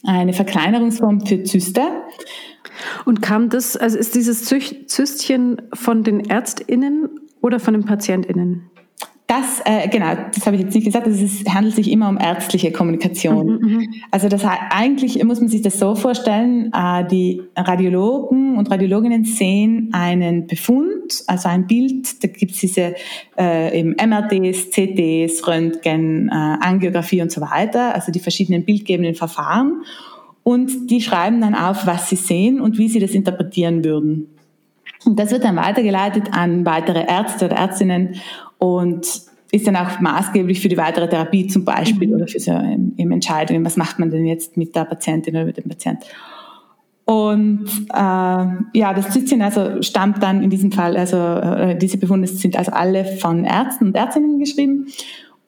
S3: eine Verkleinerungsform für Zyste.
S2: Und kam das, also ist dieses Zystchen von den ÄrztInnen oder von den PatientInnen?
S3: Das, äh, genau, das habe ich jetzt nicht gesagt, es ist, handelt sich immer um ärztliche Kommunikation. Mhm, mhm, also das eigentlich muss man sich das so vorstellen, äh, die Radiologen und Radiologinnen sehen einen Befund, also ein Bild, da gibt es diese äh, eben MRTs, CTs, Röntgen, äh, Angiografie und so weiter, also die verschiedenen bildgebenden Verfahren. Und die schreiben dann auf, was sie sehen und wie sie das interpretieren würden. Und das wird dann weitergeleitet an weitere Ärzte oder Ärztinnen und ist dann auch maßgeblich für die weitere Therapie zum Beispiel mhm. oder für so eben Entscheidungen, was macht man denn jetzt mit der Patientin oder mit dem Patient. Und äh, ja, das Zytchen also stammt dann in diesem Fall, also äh, diese Befunde sind also alle von Ärzten und Ärztinnen geschrieben.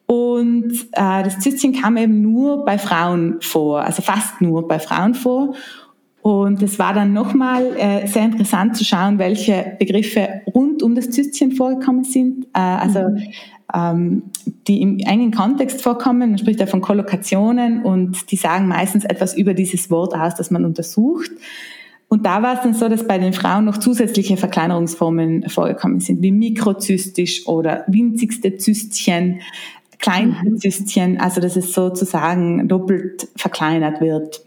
S3: Und äh, das Zytchen kam eben nur bei Frauen vor, also fast nur bei Frauen vor. Und es war dann nochmal äh, sehr interessant zu schauen, welche Begriffe rund um das Zystchen vorgekommen sind. Äh, also mhm. ähm, die im engen Kontext vorkommen. Man spricht ja von Kollokationen und die sagen meistens etwas über dieses Wort aus, das man untersucht. Und da war es dann so, dass bei den Frauen noch zusätzliche Verkleinerungsformen vorgekommen sind, wie mikrozystisch oder winzigste Zystchen, kleinste mhm. Zystchen, also dass es sozusagen doppelt verkleinert wird.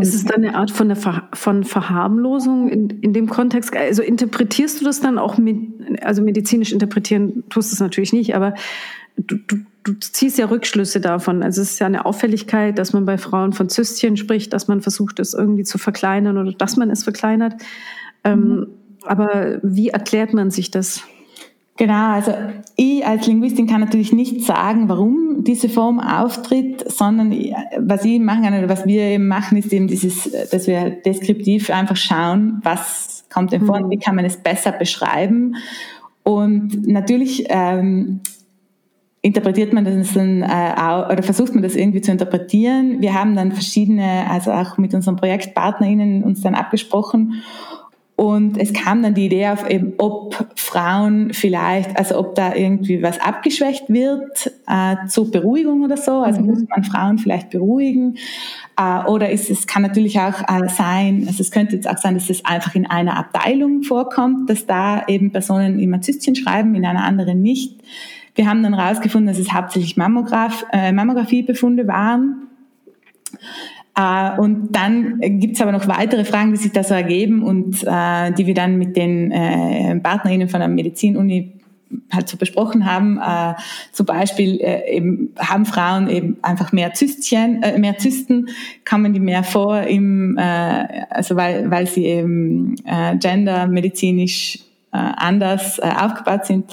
S2: Ist es dann eine Art von, Ver von Verharmlosung in, in dem Kontext? Also interpretierst du das dann auch mit, also medizinisch interpretieren tust du es natürlich nicht, aber du, du, du ziehst ja Rückschlüsse davon. Also es ist ja eine Auffälligkeit, dass man bei Frauen von Zystchen spricht, dass man versucht, es irgendwie zu verkleinern oder dass man es verkleinert. Ähm, mhm. aber wie erklärt man sich das?
S3: Genau, also ich als Linguistin kann natürlich nicht sagen, warum diese Form auftritt, sondern was ich machen kann oder was wir eben machen, ist eben dieses, dass wir deskriptiv einfach schauen, was kommt denn vor mhm. und wie kann man es besser beschreiben. Und natürlich ähm, interpretiert man das dann äh, oder versucht man das irgendwie zu interpretieren. Wir haben dann verschiedene, also auch mit unseren ProjektpartnerInnen uns dann abgesprochen und es kam dann die Idee auf, eben, ob Frauen vielleicht, also ob da irgendwie was abgeschwächt wird äh, zur Beruhigung oder so. Also mhm. muss man Frauen vielleicht beruhigen. Äh, oder ist es kann natürlich auch äh, sein, also es könnte jetzt auch sein, dass es einfach in einer Abteilung vorkommt, dass da eben Personen immer Zystchen schreiben, in einer anderen nicht. Wir haben dann herausgefunden, dass es hauptsächlich Mammograph, äh, Mammografiebefunde waren. Äh, und dann gibt's aber noch weitere Fragen, die sich da so ergeben und äh, die wir dann mit den äh, PartnerInnen von der Medizinuni halt so besprochen haben. Äh, zum Beispiel äh, eben haben Frauen eben einfach mehr Zystchen, äh, mehr Zysten, kommen die mehr vor im, also weil, weil sie eben gendermedizinisch anders aufgebaut sind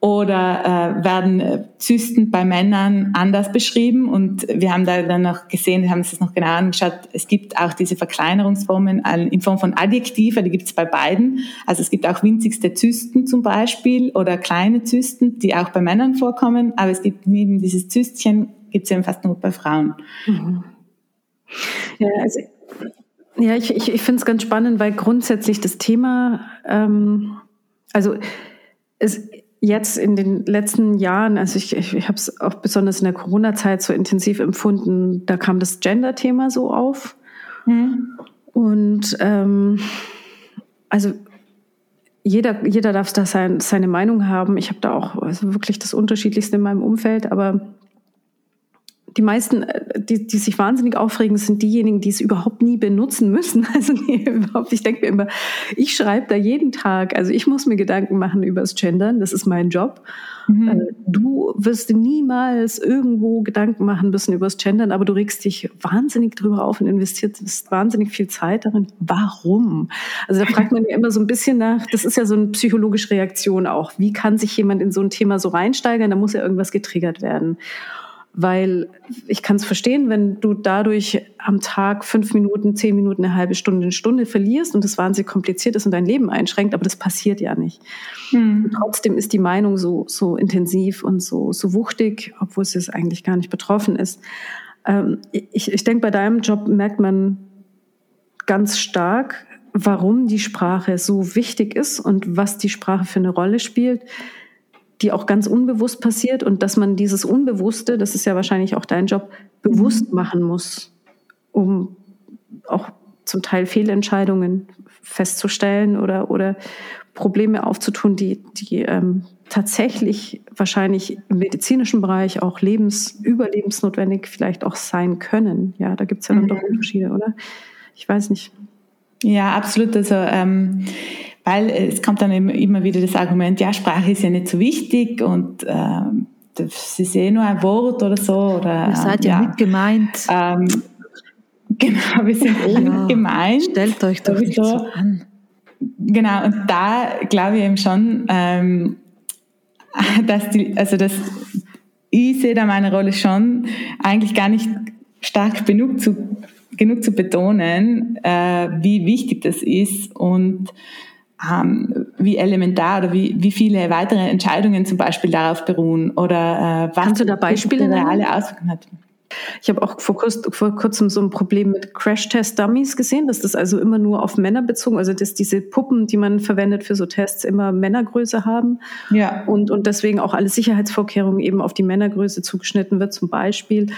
S3: oder äh, werden äh, Zysten bei Männern anders beschrieben. Und wir haben da dann noch gesehen, wir haben das noch genau angeschaut, es gibt auch diese Verkleinerungsformen in Form von Adjektiva, die gibt es bei beiden. Also es gibt auch winzigste Zysten zum Beispiel oder kleine Zysten, die auch bei Männern vorkommen, aber es gibt neben dieses Zystchen, gibt es eben fast nur bei Frauen. Mhm.
S2: Ja, also ja, ich, ich, ich finde es ganz spannend, weil grundsätzlich das Thema, ähm, also es, jetzt in den letzten Jahren, also ich, ich, ich habe es auch besonders in der Corona-Zeit so intensiv empfunden, da kam das Gender-Thema so auf. Mhm. Und ähm, also jeder, jeder darf da sein, seine Meinung haben. Ich habe da auch also wirklich das Unterschiedlichste in meinem Umfeld, aber die meisten, äh, die, die sich wahnsinnig aufregen, sind diejenigen, die es überhaupt nie benutzen müssen. Also nee, überhaupt, ich denke mir immer, ich schreibe da jeden Tag, also ich muss mir Gedanken machen über das Gendern, das ist mein Job. Mhm. Äh, du wirst niemals irgendwo Gedanken machen müssen über das Gendern, aber du regst dich wahnsinnig drüber auf und investierst wahnsinnig viel Zeit darin. Warum? Also da fragt man ja immer so ein bisschen nach, das ist ja so eine psychologische Reaktion auch. Wie kann sich jemand in so ein Thema so reinsteigern? Da muss ja irgendwas getriggert werden weil ich kann es verstehen, wenn du dadurch am Tag fünf Minuten, zehn Minuten, eine halbe Stunde, eine Stunde verlierst und das wahnsinnig kompliziert ist und dein Leben einschränkt, aber das passiert ja nicht. Hm. trotzdem ist die Meinung so, so intensiv und so, so wuchtig, obwohl es eigentlich gar nicht betroffen ist. Ähm, ich, ich denke, bei deinem Job merkt man ganz stark, warum die Sprache so wichtig ist und was die Sprache für eine Rolle spielt die auch ganz unbewusst passiert und dass man dieses Unbewusste, das ist ja wahrscheinlich auch dein Job, bewusst mhm. machen muss. um auch zum Teil Fehlentscheidungen festzustellen oder, oder Probleme aufzutun, die, die ähm, tatsächlich wahrscheinlich im medizinischen Bereich auch lebens, überlebensnotwendig vielleicht auch sein können. Ja, da gibt es ja dann mhm. doch Unterschiede, oder? Ich weiß nicht.
S3: Ja, absolut. Also ähm, weil es kommt dann immer wieder das Argument, ja, Sprache ist ja nicht so wichtig und ähm, das ist eh nur ein Wort oder so. Oder,
S1: Ihr seid ja, ja mit gemeint. Ähm,
S3: genau, wir sind eh ja, mit gemeint.
S1: Stellt euch doch nicht so an.
S3: Genau, und da glaube ich eben schon, ähm, dass die, also das, ich sehe da meine Rolle schon eigentlich gar nicht stark genug zu, genug zu betonen, äh, wie wichtig das ist und ähm, wie elementar oder wie, wie viele weitere Entscheidungen zum Beispiel darauf beruhen oder
S2: äh, was Kannst du da Beispiele
S3: reale Auswirkungen hat.
S2: Ich habe auch vor, kurz, vor, kurzem so ein Problem mit Crash-Test-Dummies gesehen, dass das also immer nur auf Männer bezogen, also dass diese Puppen, die man verwendet für so Tests, immer Männergröße haben. Ja. Und, und deswegen auch alle Sicherheitsvorkehrungen eben auf die Männergröße zugeschnitten wird, zum Beispiel.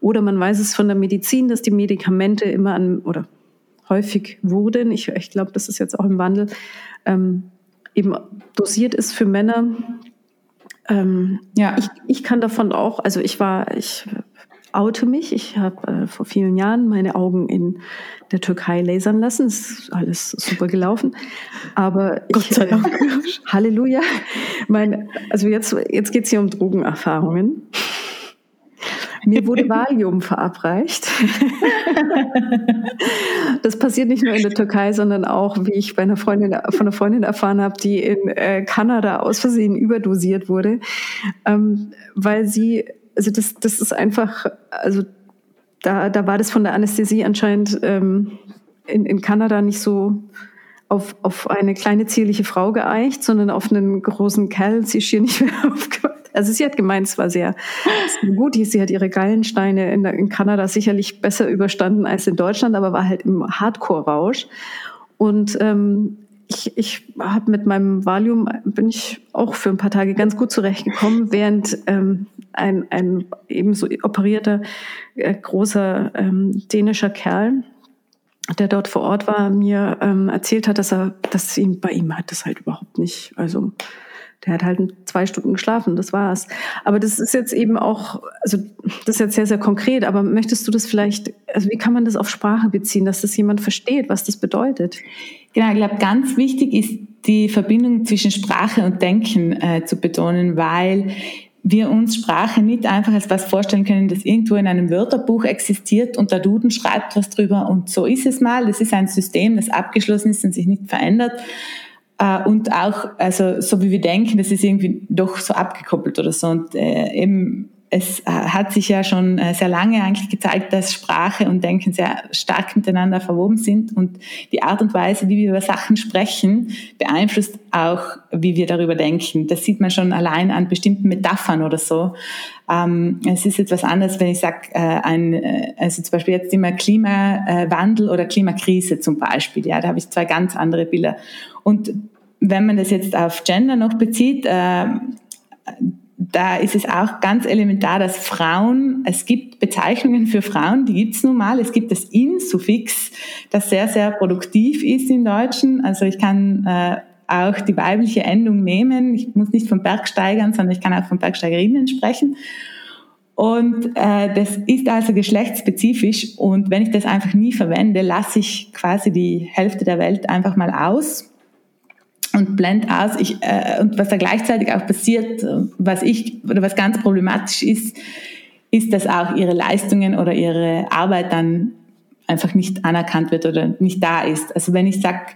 S2: Oder man weiß es von der Medizin, dass die Medikamente immer an, oder häufig wurden, ich, ich glaube, das ist jetzt auch im Wandel, ähm, eben dosiert ist für Männer. Ähm, ja. Ich, ich kann davon auch, also ich war, ich oute mich. Ich habe äh, vor vielen Jahren meine Augen in der Türkei lasern lassen. Es ist alles super gelaufen. Aber
S1: Gott sei Dank.
S2: Äh, Halleluja. Mein, also jetzt, jetzt geht es hier um Drogenerfahrungen. Mir wurde Valium verabreicht. das passiert nicht nur in der Türkei, sondern auch, wie ich bei einer Freundin, von einer Freundin erfahren habe, die in äh, Kanada aus Versehen überdosiert wurde, ähm, weil sie also das, das ist einfach, also da, da war das von der Anästhesie anscheinend ähm, in, in Kanada nicht so auf, auf eine kleine zierliche Frau geeicht, sondern auf einen großen Kerl. Sie ist hier nicht mehr aufgewacht. Also sie hat gemeint, es war sehr, gut. Sie hat ihre Gallensteine in, in Kanada sicherlich besser überstanden als in Deutschland, aber war halt im Hardcore-Rausch. Und ähm, ich, ich habe mit meinem Valium bin ich auch für ein paar Tage ganz gut zurechtgekommen, während ähm, ein, ein ebenso operierter äh, großer ähm, dänischer Kerl, der dort vor Ort war, mir ähm, erzählt hat, dass er, dass ihm bei ihm hat das halt überhaupt nicht. Also der hat halt zwei Stunden geschlafen, das war's. Aber das ist jetzt eben auch, also das ist jetzt sehr, sehr konkret, aber möchtest du das vielleicht, also wie kann man das auf Sprache beziehen, dass das jemand versteht, was das bedeutet?
S3: Genau, ich glaube, ganz wichtig ist die Verbindung zwischen Sprache und Denken äh, zu betonen, weil wir uns Sprache nicht einfach als was vorstellen können, das irgendwo in einem Wörterbuch existiert und der Duden schreibt was drüber und so ist es mal. Das ist ein System, das abgeschlossen ist und sich nicht verändert, äh, und auch, also so wie wir denken, das ist irgendwie doch so abgekoppelt oder so. Und äh, eben es hat sich ja schon äh, sehr lange eigentlich gezeigt, dass Sprache und Denken sehr stark miteinander verwoben sind und die Art und Weise, wie wir über Sachen sprechen, beeinflusst auch, wie wir darüber denken. Das sieht man schon allein an bestimmten Metaphern oder so. Ähm, es ist etwas anderes, wenn ich sage, äh, ein, äh, also zum Beispiel jetzt immer Klimawandel oder Klimakrise zum Beispiel. Ja, da habe ich zwei ganz andere Bilder. Und wenn man das jetzt auf Gender noch bezieht, äh, da ist es auch ganz elementar, dass Frauen, es gibt Bezeichnungen für Frauen, die gibt es nun mal. Es gibt das In-Suffix, das sehr, sehr produktiv ist im Deutschen. Also ich kann äh, auch die weibliche Endung nehmen. Ich muss nicht von Bergsteigern, sondern ich kann auch von Bergsteigerinnen sprechen. Und äh, das ist also geschlechtsspezifisch. Und wenn ich das einfach nie verwende, lasse ich quasi die Hälfte der Welt einfach mal aus und blend aus. Ich, äh, und was da gleichzeitig auch passiert, was ich oder was ganz problematisch ist, ist, dass auch ihre Leistungen oder ihre Arbeit dann einfach nicht anerkannt wird oder nicht da ist. Also wenn ich sage,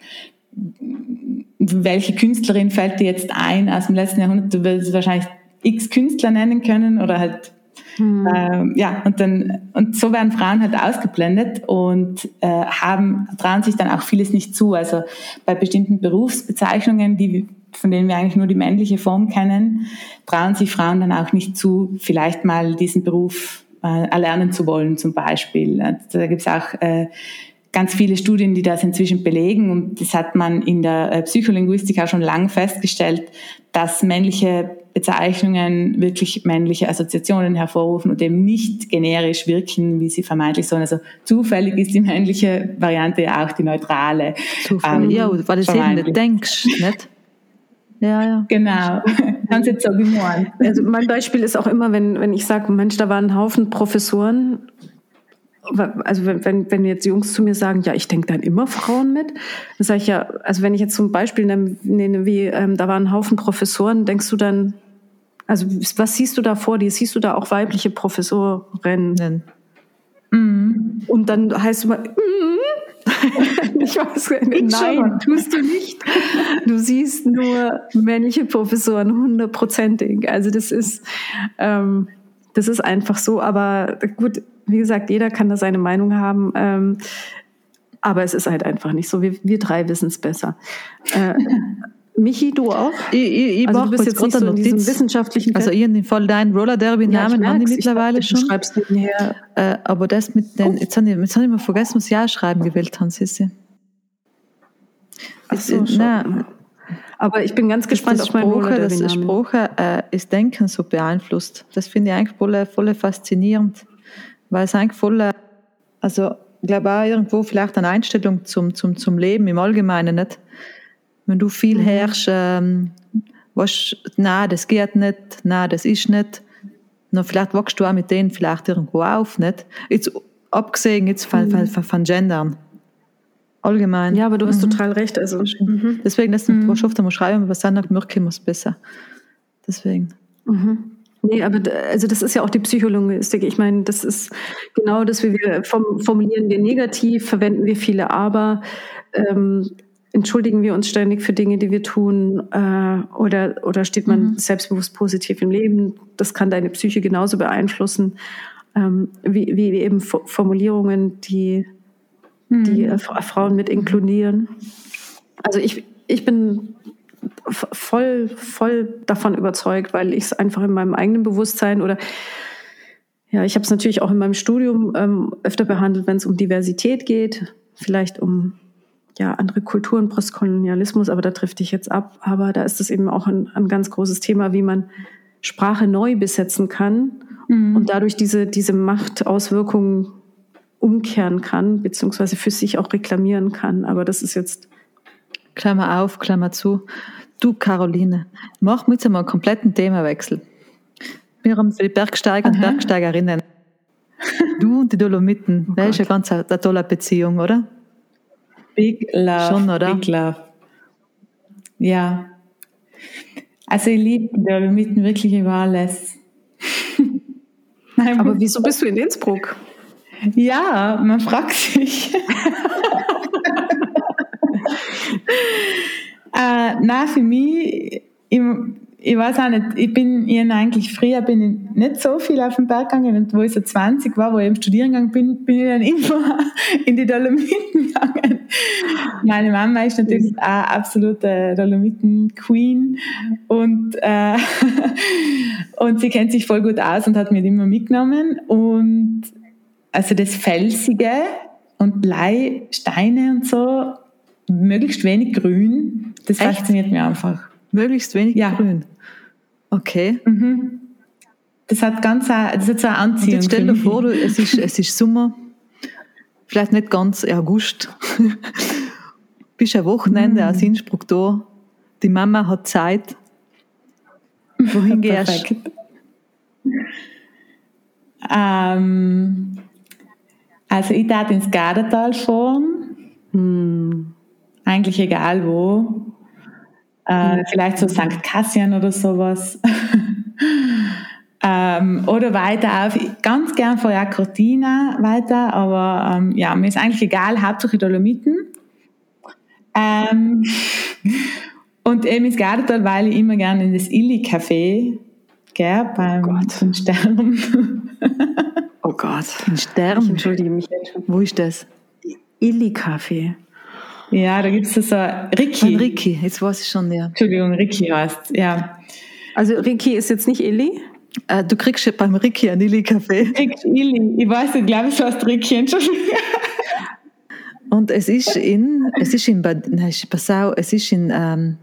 S3: welche Künstlerin fällt dir jetzt ein aus dem letzten Jahrhundert, du wirst wahrscheinlich x Künstler nennen können oder halt Mhm. Ähm, ja, und dann, und so werden Frauen halt ausgeblendet und äh, haben, trauen sich dann auch vieles nicht zu. Also bei bestimmten Berufsbezeichnungen, die, von denen wir eigentlich nur die männliche Form kennen, trauen sich Frauen dann auch nicht zu, vielleicht mal diesen Beruf äh, erlernen zu wollen, zum Beispiel. Da gibt es auch äh, ganz viele Studien, die das inzwischen belegen. Und das hat man in der äh, Psycholinguistik auch schon lange festgestellt, dass männliche Bezeichnungen wirklich männliche Assoziationen hervorrufen und eben nicht generisch wirken, wie sie vermeintlich sollen. Also zufällig ist die männliche Variante ja auch die neutrale.
S1: Zufällig, ähm, ja, weil du es eben nicht denkst, nicht?
S2: Ja, ja.
S3: Genau. Ganz jetzt so wie
S2: Also mein Beispiel ist auch immer, wenn, wenn ich sage, Mensch, da waren ein Haufen Professoren also wenn, wenn, wenn jetzt Jungs zu mir sagen, ja, ich denke dann immer Frauen mit, dann sage ich ja, also wenn ich jetzt zum Beispiel nenne, wie ähm, da waren ein Haufen Professoren, denkst du dann, also was siehst du da vor dir? Siehst du da auch weibliche Professorinnen? Mhm. Und dann heißt es mal, mm. ich weiß nicht, nein, tust du nicht. Du siehst nur männliche Professoren hundertprozentig. Also das ist, ähm, das ist einfach so. Aber gut, wie gesagt, jeder kann da seine Meinung haben. Ähm, aber es ist halt einfach nicht so. Wir, wir drei wissen es besser. Äh, Michi, du auch?
S1: Ich, ich, ich also du bist jetzt nicht so in diesem wissenschaftlichen
S2: Also ich in dem Fall dein Roller Derby Namen ja, haben die mittlerweile ich, schon. Du
S1: schreibst nebenher. Äh, aber das mit den, oh. jetzt habe ich, jetzt hab ich mal vergessen, was Ja schreiben gewählt haben, Sissi.
S2: Ach so, nein, aber ich bin ganz gespannt
S1: auf mein Sprache, Das Sprache äh, ist Denken so beeinflusst. Das finde ich eigentlich voll, voll faszinierend weil es eigentlich voll, also ich glaube auch irgendwo vielleicht eine Einstellung zum, zum, zum Leben im Allgemeinen, nicht? Wenn du viel mhm. herrschst, ähm, was, nein, das geht nicht, nein, das ist nicht, dann vielleicht wachst du auch mit denen vielleicht irgendwo auf, nicht? Jetzt, abgesehen jetzt von, mhm. von, von Gendern. Allgemein.
S2: Ja, aber du hast mhm. total recht. Also,
S1: mhm. Deswegen, dass du mhm. oft einmal schreiben, was dann Mürke muss besser. Deswegen.
S2: Mhm. Nee, aber also das ist ja auch die Psychologistik. Ich meine, das ist genau das, wie wir formulieren wir negativ, verwenden wir viele aber, ähm, entschuldigen wir uns ständig für Dinge, die wir tun, äh, oder, oder steht man mhm. selbstbewusst positiv im Leben. Das kann deine Psyche genauso beeinflussen, ähm, wie, wie eben Formulierungen, die, mhm. die äh, Frauen mit inkludieren. Also ich, ich bin voll, voll davon überzeugt, weil ich es einfach in meinem eigenen Bewusstsein oder ja, ich habe es natürlich auch in meinem Studium ähm, öfter behandelt, wenn es um Diversität geht, vielleicht um ja andere Kulturen, Postkolonialismus, aber da trifft ich jetzt ab. Aber da ist es eben auch ein, ein ganz großes Thema, wie man Sprache neu besetzen kann mhm. und dadurch diese, diese Machtauswirkungen umkehren kann, beziehungsweise für sich auch reklamieren kann. Aber das ist jetzt
S1: Klammer auf, Klammer zu. Du, Caroline, mach mit mal einen kompletten Themawechsel. Wir haben für die Bergsteiger und Bergsteigerinnen. Du und die Dolomiten, oh das ist eine ganz eine tolle Beziehung, oder?
S3: Big Love.
S1: Schon, oder?
S3: Big Love. Ja. Also ich liebe Dolomiten wirklich über alles.
S2: Nein, Aber wieso bist du in Innsbruck?
S3: Ja, man fragt sich. äh, nein, für mich, ich, ich weiß auch nicht, ich bin ich eigentlich früher bin ich nicht so viel auf den Berg gegangen und wo ich so 20 war, wo ich im Studiengang bin, bin ich dann immer in die Dolomiten gegangen. Meine Mama ist natürlich auch absolute Dolomiten-Queen und, äh, und sie kennt sich voll gut aus und hat mich immer mitgenommen und also das Felsige und Blei, Steine und so, möglichst wenig Grün, das Echt? fasziniert mich einfach.
S1: Möglichst wenig ja. Grün. Okay.
S3: Mhm. Das hat ganz eine, das hat so eine Anziehung. Und
S1: jetzt stell dir vor, du, es, ist, es ist Sommer, vielleicht nicht ganz August. Bist ein Wochenende mhm. aus Innsbruck da. Die Mama hat Zeit. Wohin gehst du?
S3: Ähm, also ich darf ins Gardatal fahren. Hm. Eigentlich egal wo. Äh, vielleicht so St. Cassian oder sowas. ähm, oder weiter auf, ganz gern vor Cortina weiter, aber ähm, ja, mir ist eigentlich egal, Hauptsache Dolomiten. Ähm, und eben ins Gardatal, weil ich immer gerne in das Illy-Café gehe, beim oh Stern.
S1: oh Gott, ein Stern? Ich
S2: entschuldige mich.
S1: Wo ist das?
S2: Illy-Café.
S3: Ja, da gibt es so Ricky.
S1: Ricky, jetzt weiß ich schon, ja.
S3: Entschuldigung, Ricky heißt, ja.
S2: Also Ricky ist jetzt nicht Illy?
S1: Äh, du kriegst ja beim Ricky einen Illy-Kaffee.
S3: Kriegst Illy. Ich weiß nicht, glaube ich, heißt Ricky, Entschuldigung.
S1: Und es ist in, es ist in Bad, nein, Passau, es ist in, ähm,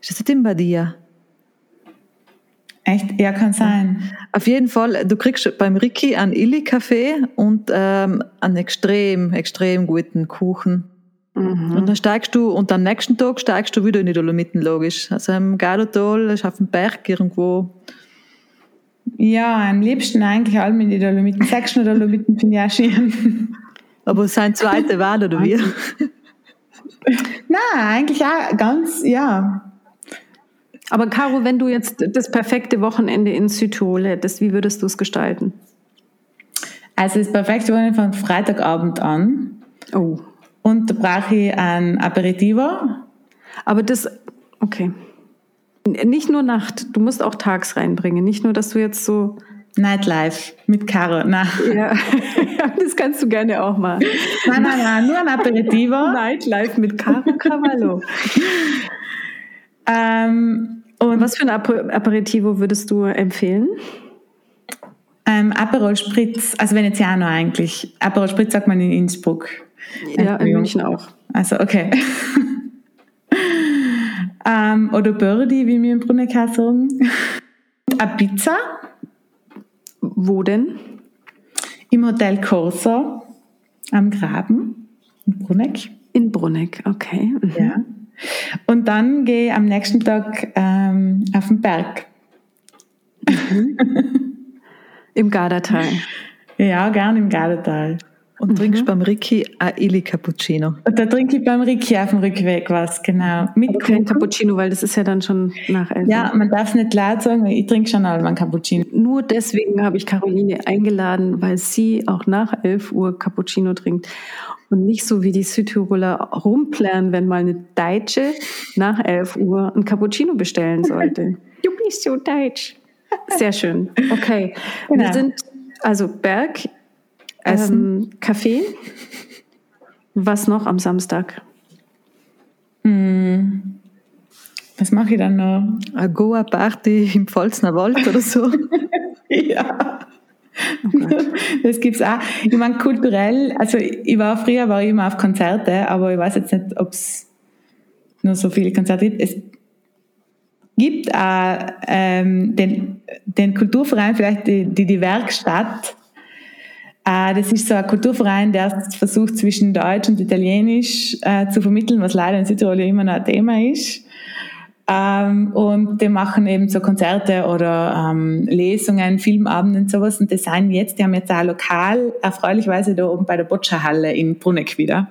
S1: ist das in Badia?
S3: Echt? Ja, kann sein.
S1: Auf jeden Fall, du kriegst beim Ricky einen Illy-Kaffee und ähm, einen extrem, extrem guten Kuchen. Mhm. Und dann steigst du, und am nächsten Tag steigst du wieder in die Dolomiten, logisch. Also im Gardotol ist auf dem Berg irgendwo.
S3: Ja, am liebsten eigentlich allem in die Dolomiten. Sechsten Dolomiten finde ich auch schön.
S1: Aber sein zweite Wahl, oder wie?
S3: Nein, eigentlich auch ganz, ja,
S2: aber Caro, wenn du jetzt das perfekte Wochenende in Südtirol hättest, wie würdest du es gestalten?
S3: Also das perfekte Wochenende von Freitagabend an.
S2: Oh.
S3: Und da brauche ich ein Aperitivo.
S2: Aber das, okay. Nicht nur Nacht, du musst auch tags reinbringen. Nicht nur, dass du jetzt so...
S3: Nightlife mit Caro,
S2: na. Ja, das kannst du gerne auch machen.
S3: Nein, nein, nein, nur ein Aperitivo.
S2: Nightlife mit Caro Cavallo.
S3: Ähm,
S2: und was für ein Aperitivo würdest du empfehlen?
S3: Ähm, Aperol Spritz, also Veneziano eigentlich. Aperol Spritz sagt man in Innsbruck.
S2: Ja, in München auch.
S3: Also, okay. ähm, oder Birdie, wie wir im Brunneckar sagen. Eine Pizza.
S2: Wo denn?
S3: Im Hotel Corso am Graben in Brunneck.
S2: In Brunneck, okay.
S3: Mhm. Ja. Und dann gehe ich am nächsten Tag ähm, auf den Berg.
S2: Im Gardatal.
S3: Ja, gern im Gardatal.
S1: Und mhm. trinkst beim Ricky ein Illy Cappuccino.
S3: Und da trinke ich beim Ricky auf dem Rückweg was, genau.
S2: Mit Aber kein Cappuccino, weil das ist ja dann schon nach elf.
S3: Ja, man darf es nicht laut sagen, ich trinke schon einmal ein Cappuccino.
S2: Nur deswegen habe ich Caroline eingeladen, weil sie auch nach 11 Uhr Cappuccino trinkt. Und nicht so wie die Südtiroler rumplären, wenn mal eine Deutsche nach 11 Uhr ein Cappuccino bestellen sollte. du bist so deutsch. Sehr schön. Okay. Genau. Wir sind also Berg, ähm, Kaffee. Was noch am Samstag?
S3: Hm. Was mache ich dann noch?
S1: Eine Goa-Party im Pfalzner Wald oder so.
S3: ja. Oh das gibt's auch. Ich meine, kulturell, also ich war früher war ich immer auf Konzerte, aber ich weiß jetzt nicht, ob es nur so viele Konzerte gibt. Es gibt auch ähm, den, den Kulturverein, vielleicht die, die, die Werkstatt. Äh, das ist so ein Kulturverein, der versucht zwischen Deutsch und Italienisch äh, zu vermitteln, was leider in Südtirol immer noch ein Thema ist. Ähm, und die machen eben so Konzerte oder ähm, Lesungen, Filmabende und sowas. Und das sind jetzt, die haben jetzt auch lokal, erfreulicherweise da oben bei der Boccia-Halle in Bruneck wieder.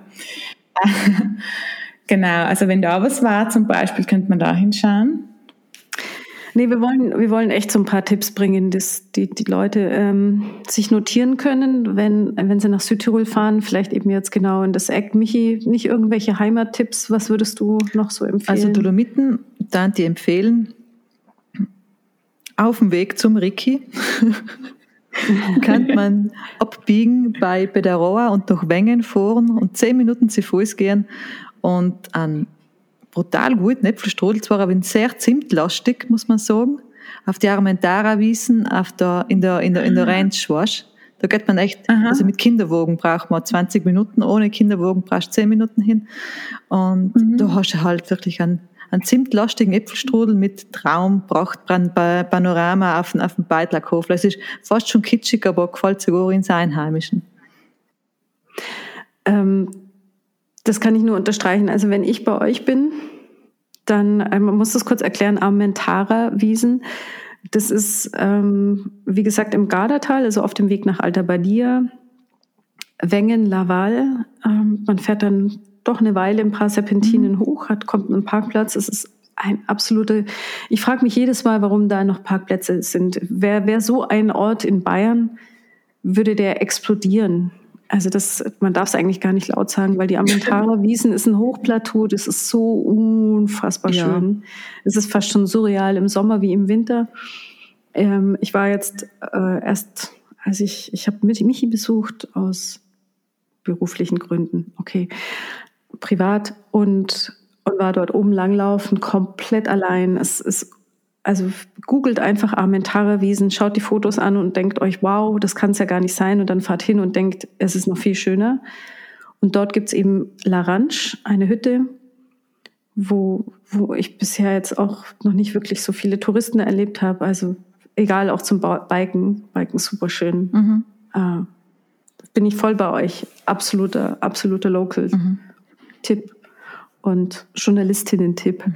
S3: genau, also wenn da was war zum Beispiel, könnte man da hinschauen.
S2: Nee, wir wollen, wir wollen echt so ein paar Tipps bringen, dass die, die Leute ähm, sich notieren können, wenn, wenn sie nach Südtirol fahren, vielleicht eben jetzt genau in das Eck. Michi, nicht irgendwelche Heimattipps, was würdest du noch so empfehlen?
S1: Also Dolomiten, da die empfehlen, auf dem Weg zum Ricky kann man abbiegen bei Bederoa und durch Wengen fahren und zehn Minuten zu Fuß gehen und an brutal gut. Äpfelstrudel zwar aber sehr zimtlastig, muss man sagen. Auf die Armentara-Wiesen, auf der, in der, in der, in der Ranch, weißt Da geht man echt, Aha. also mit Kinderwogen braucht man 20 Minuten, ohne Kinderwogen brauchst du 10 Minuten hin. Und mhm. da hast du halt wirklich einen, einen zimtlastigen Äpfelstrudel mit Traum, Panorama auf, auf dem Beitlackhof. Es ist fast schon kitschig, aber gefällt sogar ins Einheimischen.
S2: Ähm, das kann ich nur unterstreichen. Also wenn ich bei euch bin, dann, äh, man muss das kurz erklären, Armentara-Wiesen. Das ist, ähm, wie gesagt, im Gardatal, also auf dem Weg nach Alta Badia, Wengen, Laval. Ähm, man fährt dann doch eine Weile ein paar Serpentinen mhm. hoch, hat, kommt einen Parkplatz. Es ist ein absolute, ich frage mich jedes Mal, warum da noch Parkplätze sind. Wer, wer so ein Ort in Bayern, würde der explodieren. Also das, man darf es eigentlich gar nicht laut sagen, weil die Amentarer Wiesen ist ein Hochplateau, das ist so unfassbar ja. schön. Es ist fast schon surreal im Sommer wie im Winter. Ähm, ich war jetzt äh, erst, also ich, ich habe Michi besucht aus beruflichen Gründen, okay, privat und, und war dort oben langlaufen, komplett allein. Es ist also googelt einfach Armentara Wiesen, schaut die Fotos an und denkt euch, wow, das kann es ja gar nicht sein. Und dann fahrt hin und denkt, es ist noch viel schöner. Und dort gibt's eben La Ranch, eine Hütte, wo, wo ich bisher jetzt auch noch nicht wirklich so viele Touristen erlebt habe. Also egal, auch zum Biken. Biken super schön. Mhm. Äh, bin ich voll bei euch. Absoluter, absoluter Local-Tipp. Mhm. Und Journalistinnen-Tipp.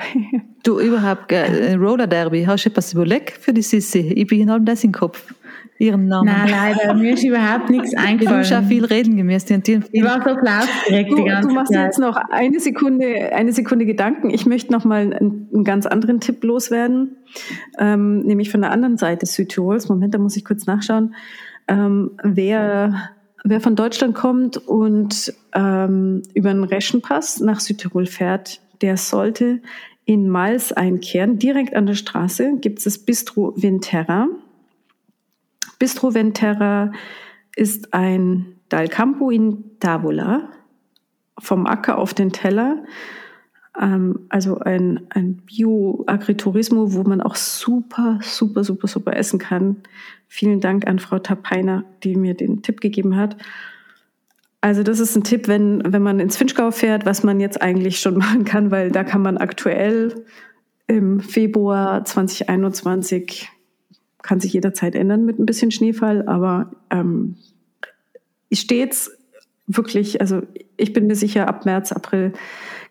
S1: Du überhaupt, äh, Roller Derby, hast du etwas überlegt für die Sissi? Ich bin genau das im Kopf ihren Namen.
S3: Nein, leider, mir ist überhaupt nichts eingefallen.
S1: Du hast auch viel reden gemäß. Die,
S3: die, ich war so aufgeregt
S2: die ganze Du machst Zeit. jetzt noch eine Sekunde, eine Sekunde Gedanken. Ich möchte noch mal einen, einen ganz anderen Tipp loswerden, ähm, nämlich von der anderen Seite Südtirols. Moment, da muss ich kurz nachschauen. Ähm, wer, wer von Deutschland kommt und ähm, über den Reschenpass nach Südtirol fährt, der sollte in Mals einkehren. Direkt an der Straße gibt es das Bistro Vinterra. Bistro Venterra ist ein Dal Campo in Tavola, vom Acker auf den Teller. Ähm, also ein, ein Bio-Agriturismo, wo man auch super, super, super, super essen kann. Vielen Dank an Frau Tapeiner, die mir den Tipp gegeben hat. Also das ist ein Tipp, wenn, wenn man ins Finchgau fährt, was man jetzt eigentlich schon machen kann, weil da kann man aktuell im Februar 2021 kann sich jederzeit ändern mit ein bisschen Schneefall, aber ähm, stets wirklich, also ich bin mir sicher, ab März, April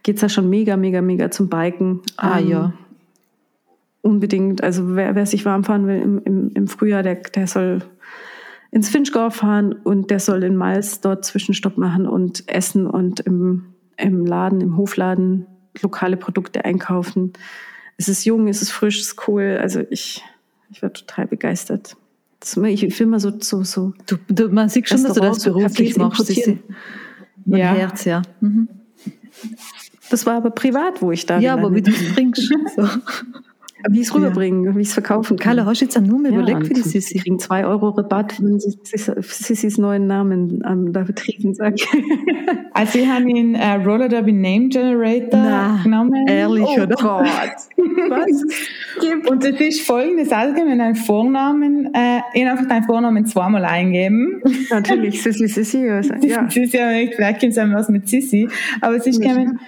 S2: geht es ja schon mega, mega, mega zum Biken.
S1: Ah ähm, ja.
S2: Unbedingt. Also wer, wer sich warm fahren will im, im, im Frühjahr, der, der soll ins Finchgau fahren und der soll in Miles dort Zwischenstopp machen und essen und im, im Laden, im Hofladen lokale Produkte einkaufen. Es ist jung, es ist frisch, es ist cool. Also ich ich war total begeistert. Das, ich will mal so, so, so.
S1: Du, du, man sieht schon, dass du das beruflich machst.
S2: Mein ja. Herz, ja. Mhm. Das war aber privat, wo ich da
S1: Ja, aber wie du es bringst. So.
S2: Wie ich es rüberbringen, ja. wie ich es verkaufen
S1: kann. Carla, hast du jetzt eine Nummer ja, überlegt für die Sissi?
S2: Sie kriegen zwei Euro Rabatt, wenn sie Sissis neuen Namen ähm, da vertreten sagen.
S3: Also wir haben den äh, Roller Derby Name Generator
S1: Na, genommen. Ehrlich,
S2: oh
S1: oder?
S2: Gott.
S3: Was? Und das ist folgendes, also wenn einen Vornamen, äh, einfach deinen Vornamen zweimal eingeben.
S2: Natürlich, Sissi, Sissi. Also,
S3: ja. Sissi, vielleicht gibt es was mit Sissi. Aber es ist gekommen,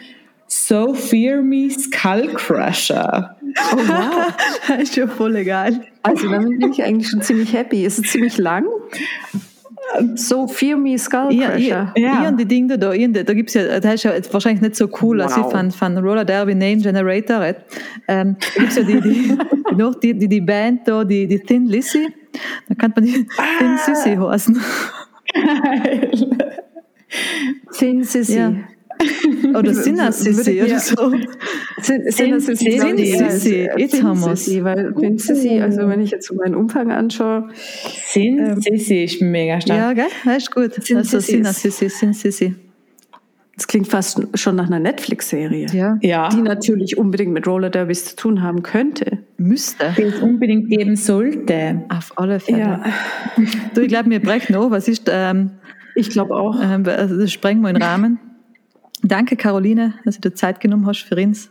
S3: So Fear Me Skull Crusher.
S2: Oh wow, das ist ja voll egal. Also damit bin ich eigentlich schon ziemlich happy. Ist es ziemlich lang? So Fear Me Skull Crusher.
S1: Ja, ja. und die Dinge da, da, da gibt es ja, das ist ja wahrscheinlich nicht so cool, wow. als ich von, von Roller Derby Name Generator. Ähm, da gibt es ja die, die, noch die, die, die Band da, die, die Thin Lizzy. Da kann man die ah. Thin Sissy heißen.
S2: Thin Sissy. Ja.
S1: Oder Sinna-Sissi oder so.
S2: Sinna-Sissi. Jetzt haben wir es. Weil Sissi, also wenn ich jetzt so meinen Umfang anschaue.
S3: Sin-Sissi ähm, ist mega stark.
S1: Ja, gell? Das ist gut. Also Sinna-Sissi, Sin-Sissi.
S2: Das klingt fast schon nach einer Netflix-Serie.
S1: Ja.
S2: ja. Die natürlich unbedingt mit Roller Derbys zu tun haben könnte.
S1: Müsste.
S3: Die es unbedingt geben sollte.
S1: Auf alle Fälle. Ja. Du, ich glaube, wir brechen noch. Was ist, ähm,
S2: ich glaube auch.
S1: Ähm, also sprengen wir in den Rahmen. Danke, Caroline, dass du dir Zeit genommen hast für uns.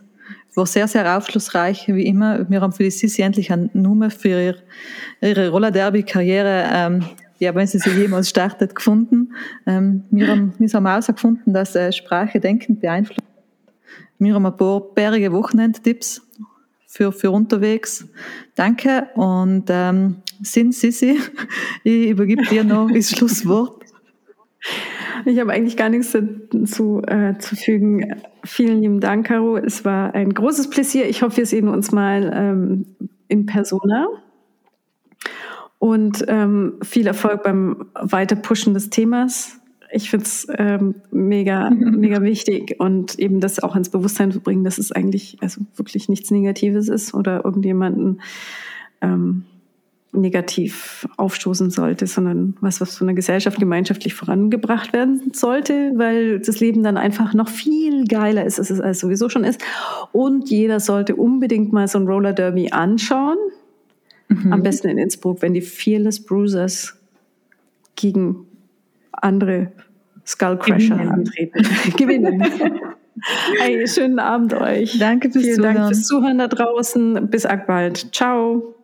S1: War sehr, sehr aufschlussreich, wie immer. Wir haben für die Sissi endlich eine Nummer für ihre, ihre Roller-Derby-Karriere, ähm, ja, wenn sie sie jemals startet, gefunden. Ähm, wir haben, wir haben herausgefunden, dass äh, Sprache Denken beeinflusst. Wir haben ein paar bärige Wochenendtipps für, für unterwegs. Danke und ähm, Sin Sissi, ich übergebe dir noch das Schlusswort.
S2: Ich habe eigentlich gar nichts dazu äh, zu fügen. Vielen lieben Dank, Caro. Es war ein großes Pläsier. Ich hoffe, wir sehen uns mal ähm, in Persona. Und ähm, viel Erfolg beim Weiterpushen des Themas. Ich finde es ähm, mega, mega wichtig und eben das auch ins Bewusstsein zu bringen, dass es eigentlich also wirklich nichts Negatives ist oder irgendjemanden ähm, negativ aufstoßen sollte, sondern was, was von der Gesellschaft gemeinschaftlich vorangebracht werden sollte, weil das Leben dann einfach noch viel geiler ist, als es als sowieso schon ist. Und jeder sollte unbedingt mal so ein Roller Derby anschauen. Mhm. Am besten in Innsbruck, wenn die Fearless Bruisers gegen andere Skullcrusher Gewinnen. antreten. Gewinnen. Hey, schönen Abend euch.
S1: Danke fürs
S2: Vielen
S1: Zuhören.
S2: Dank fürs Zuhören da draußen. Bis bald. Ciao.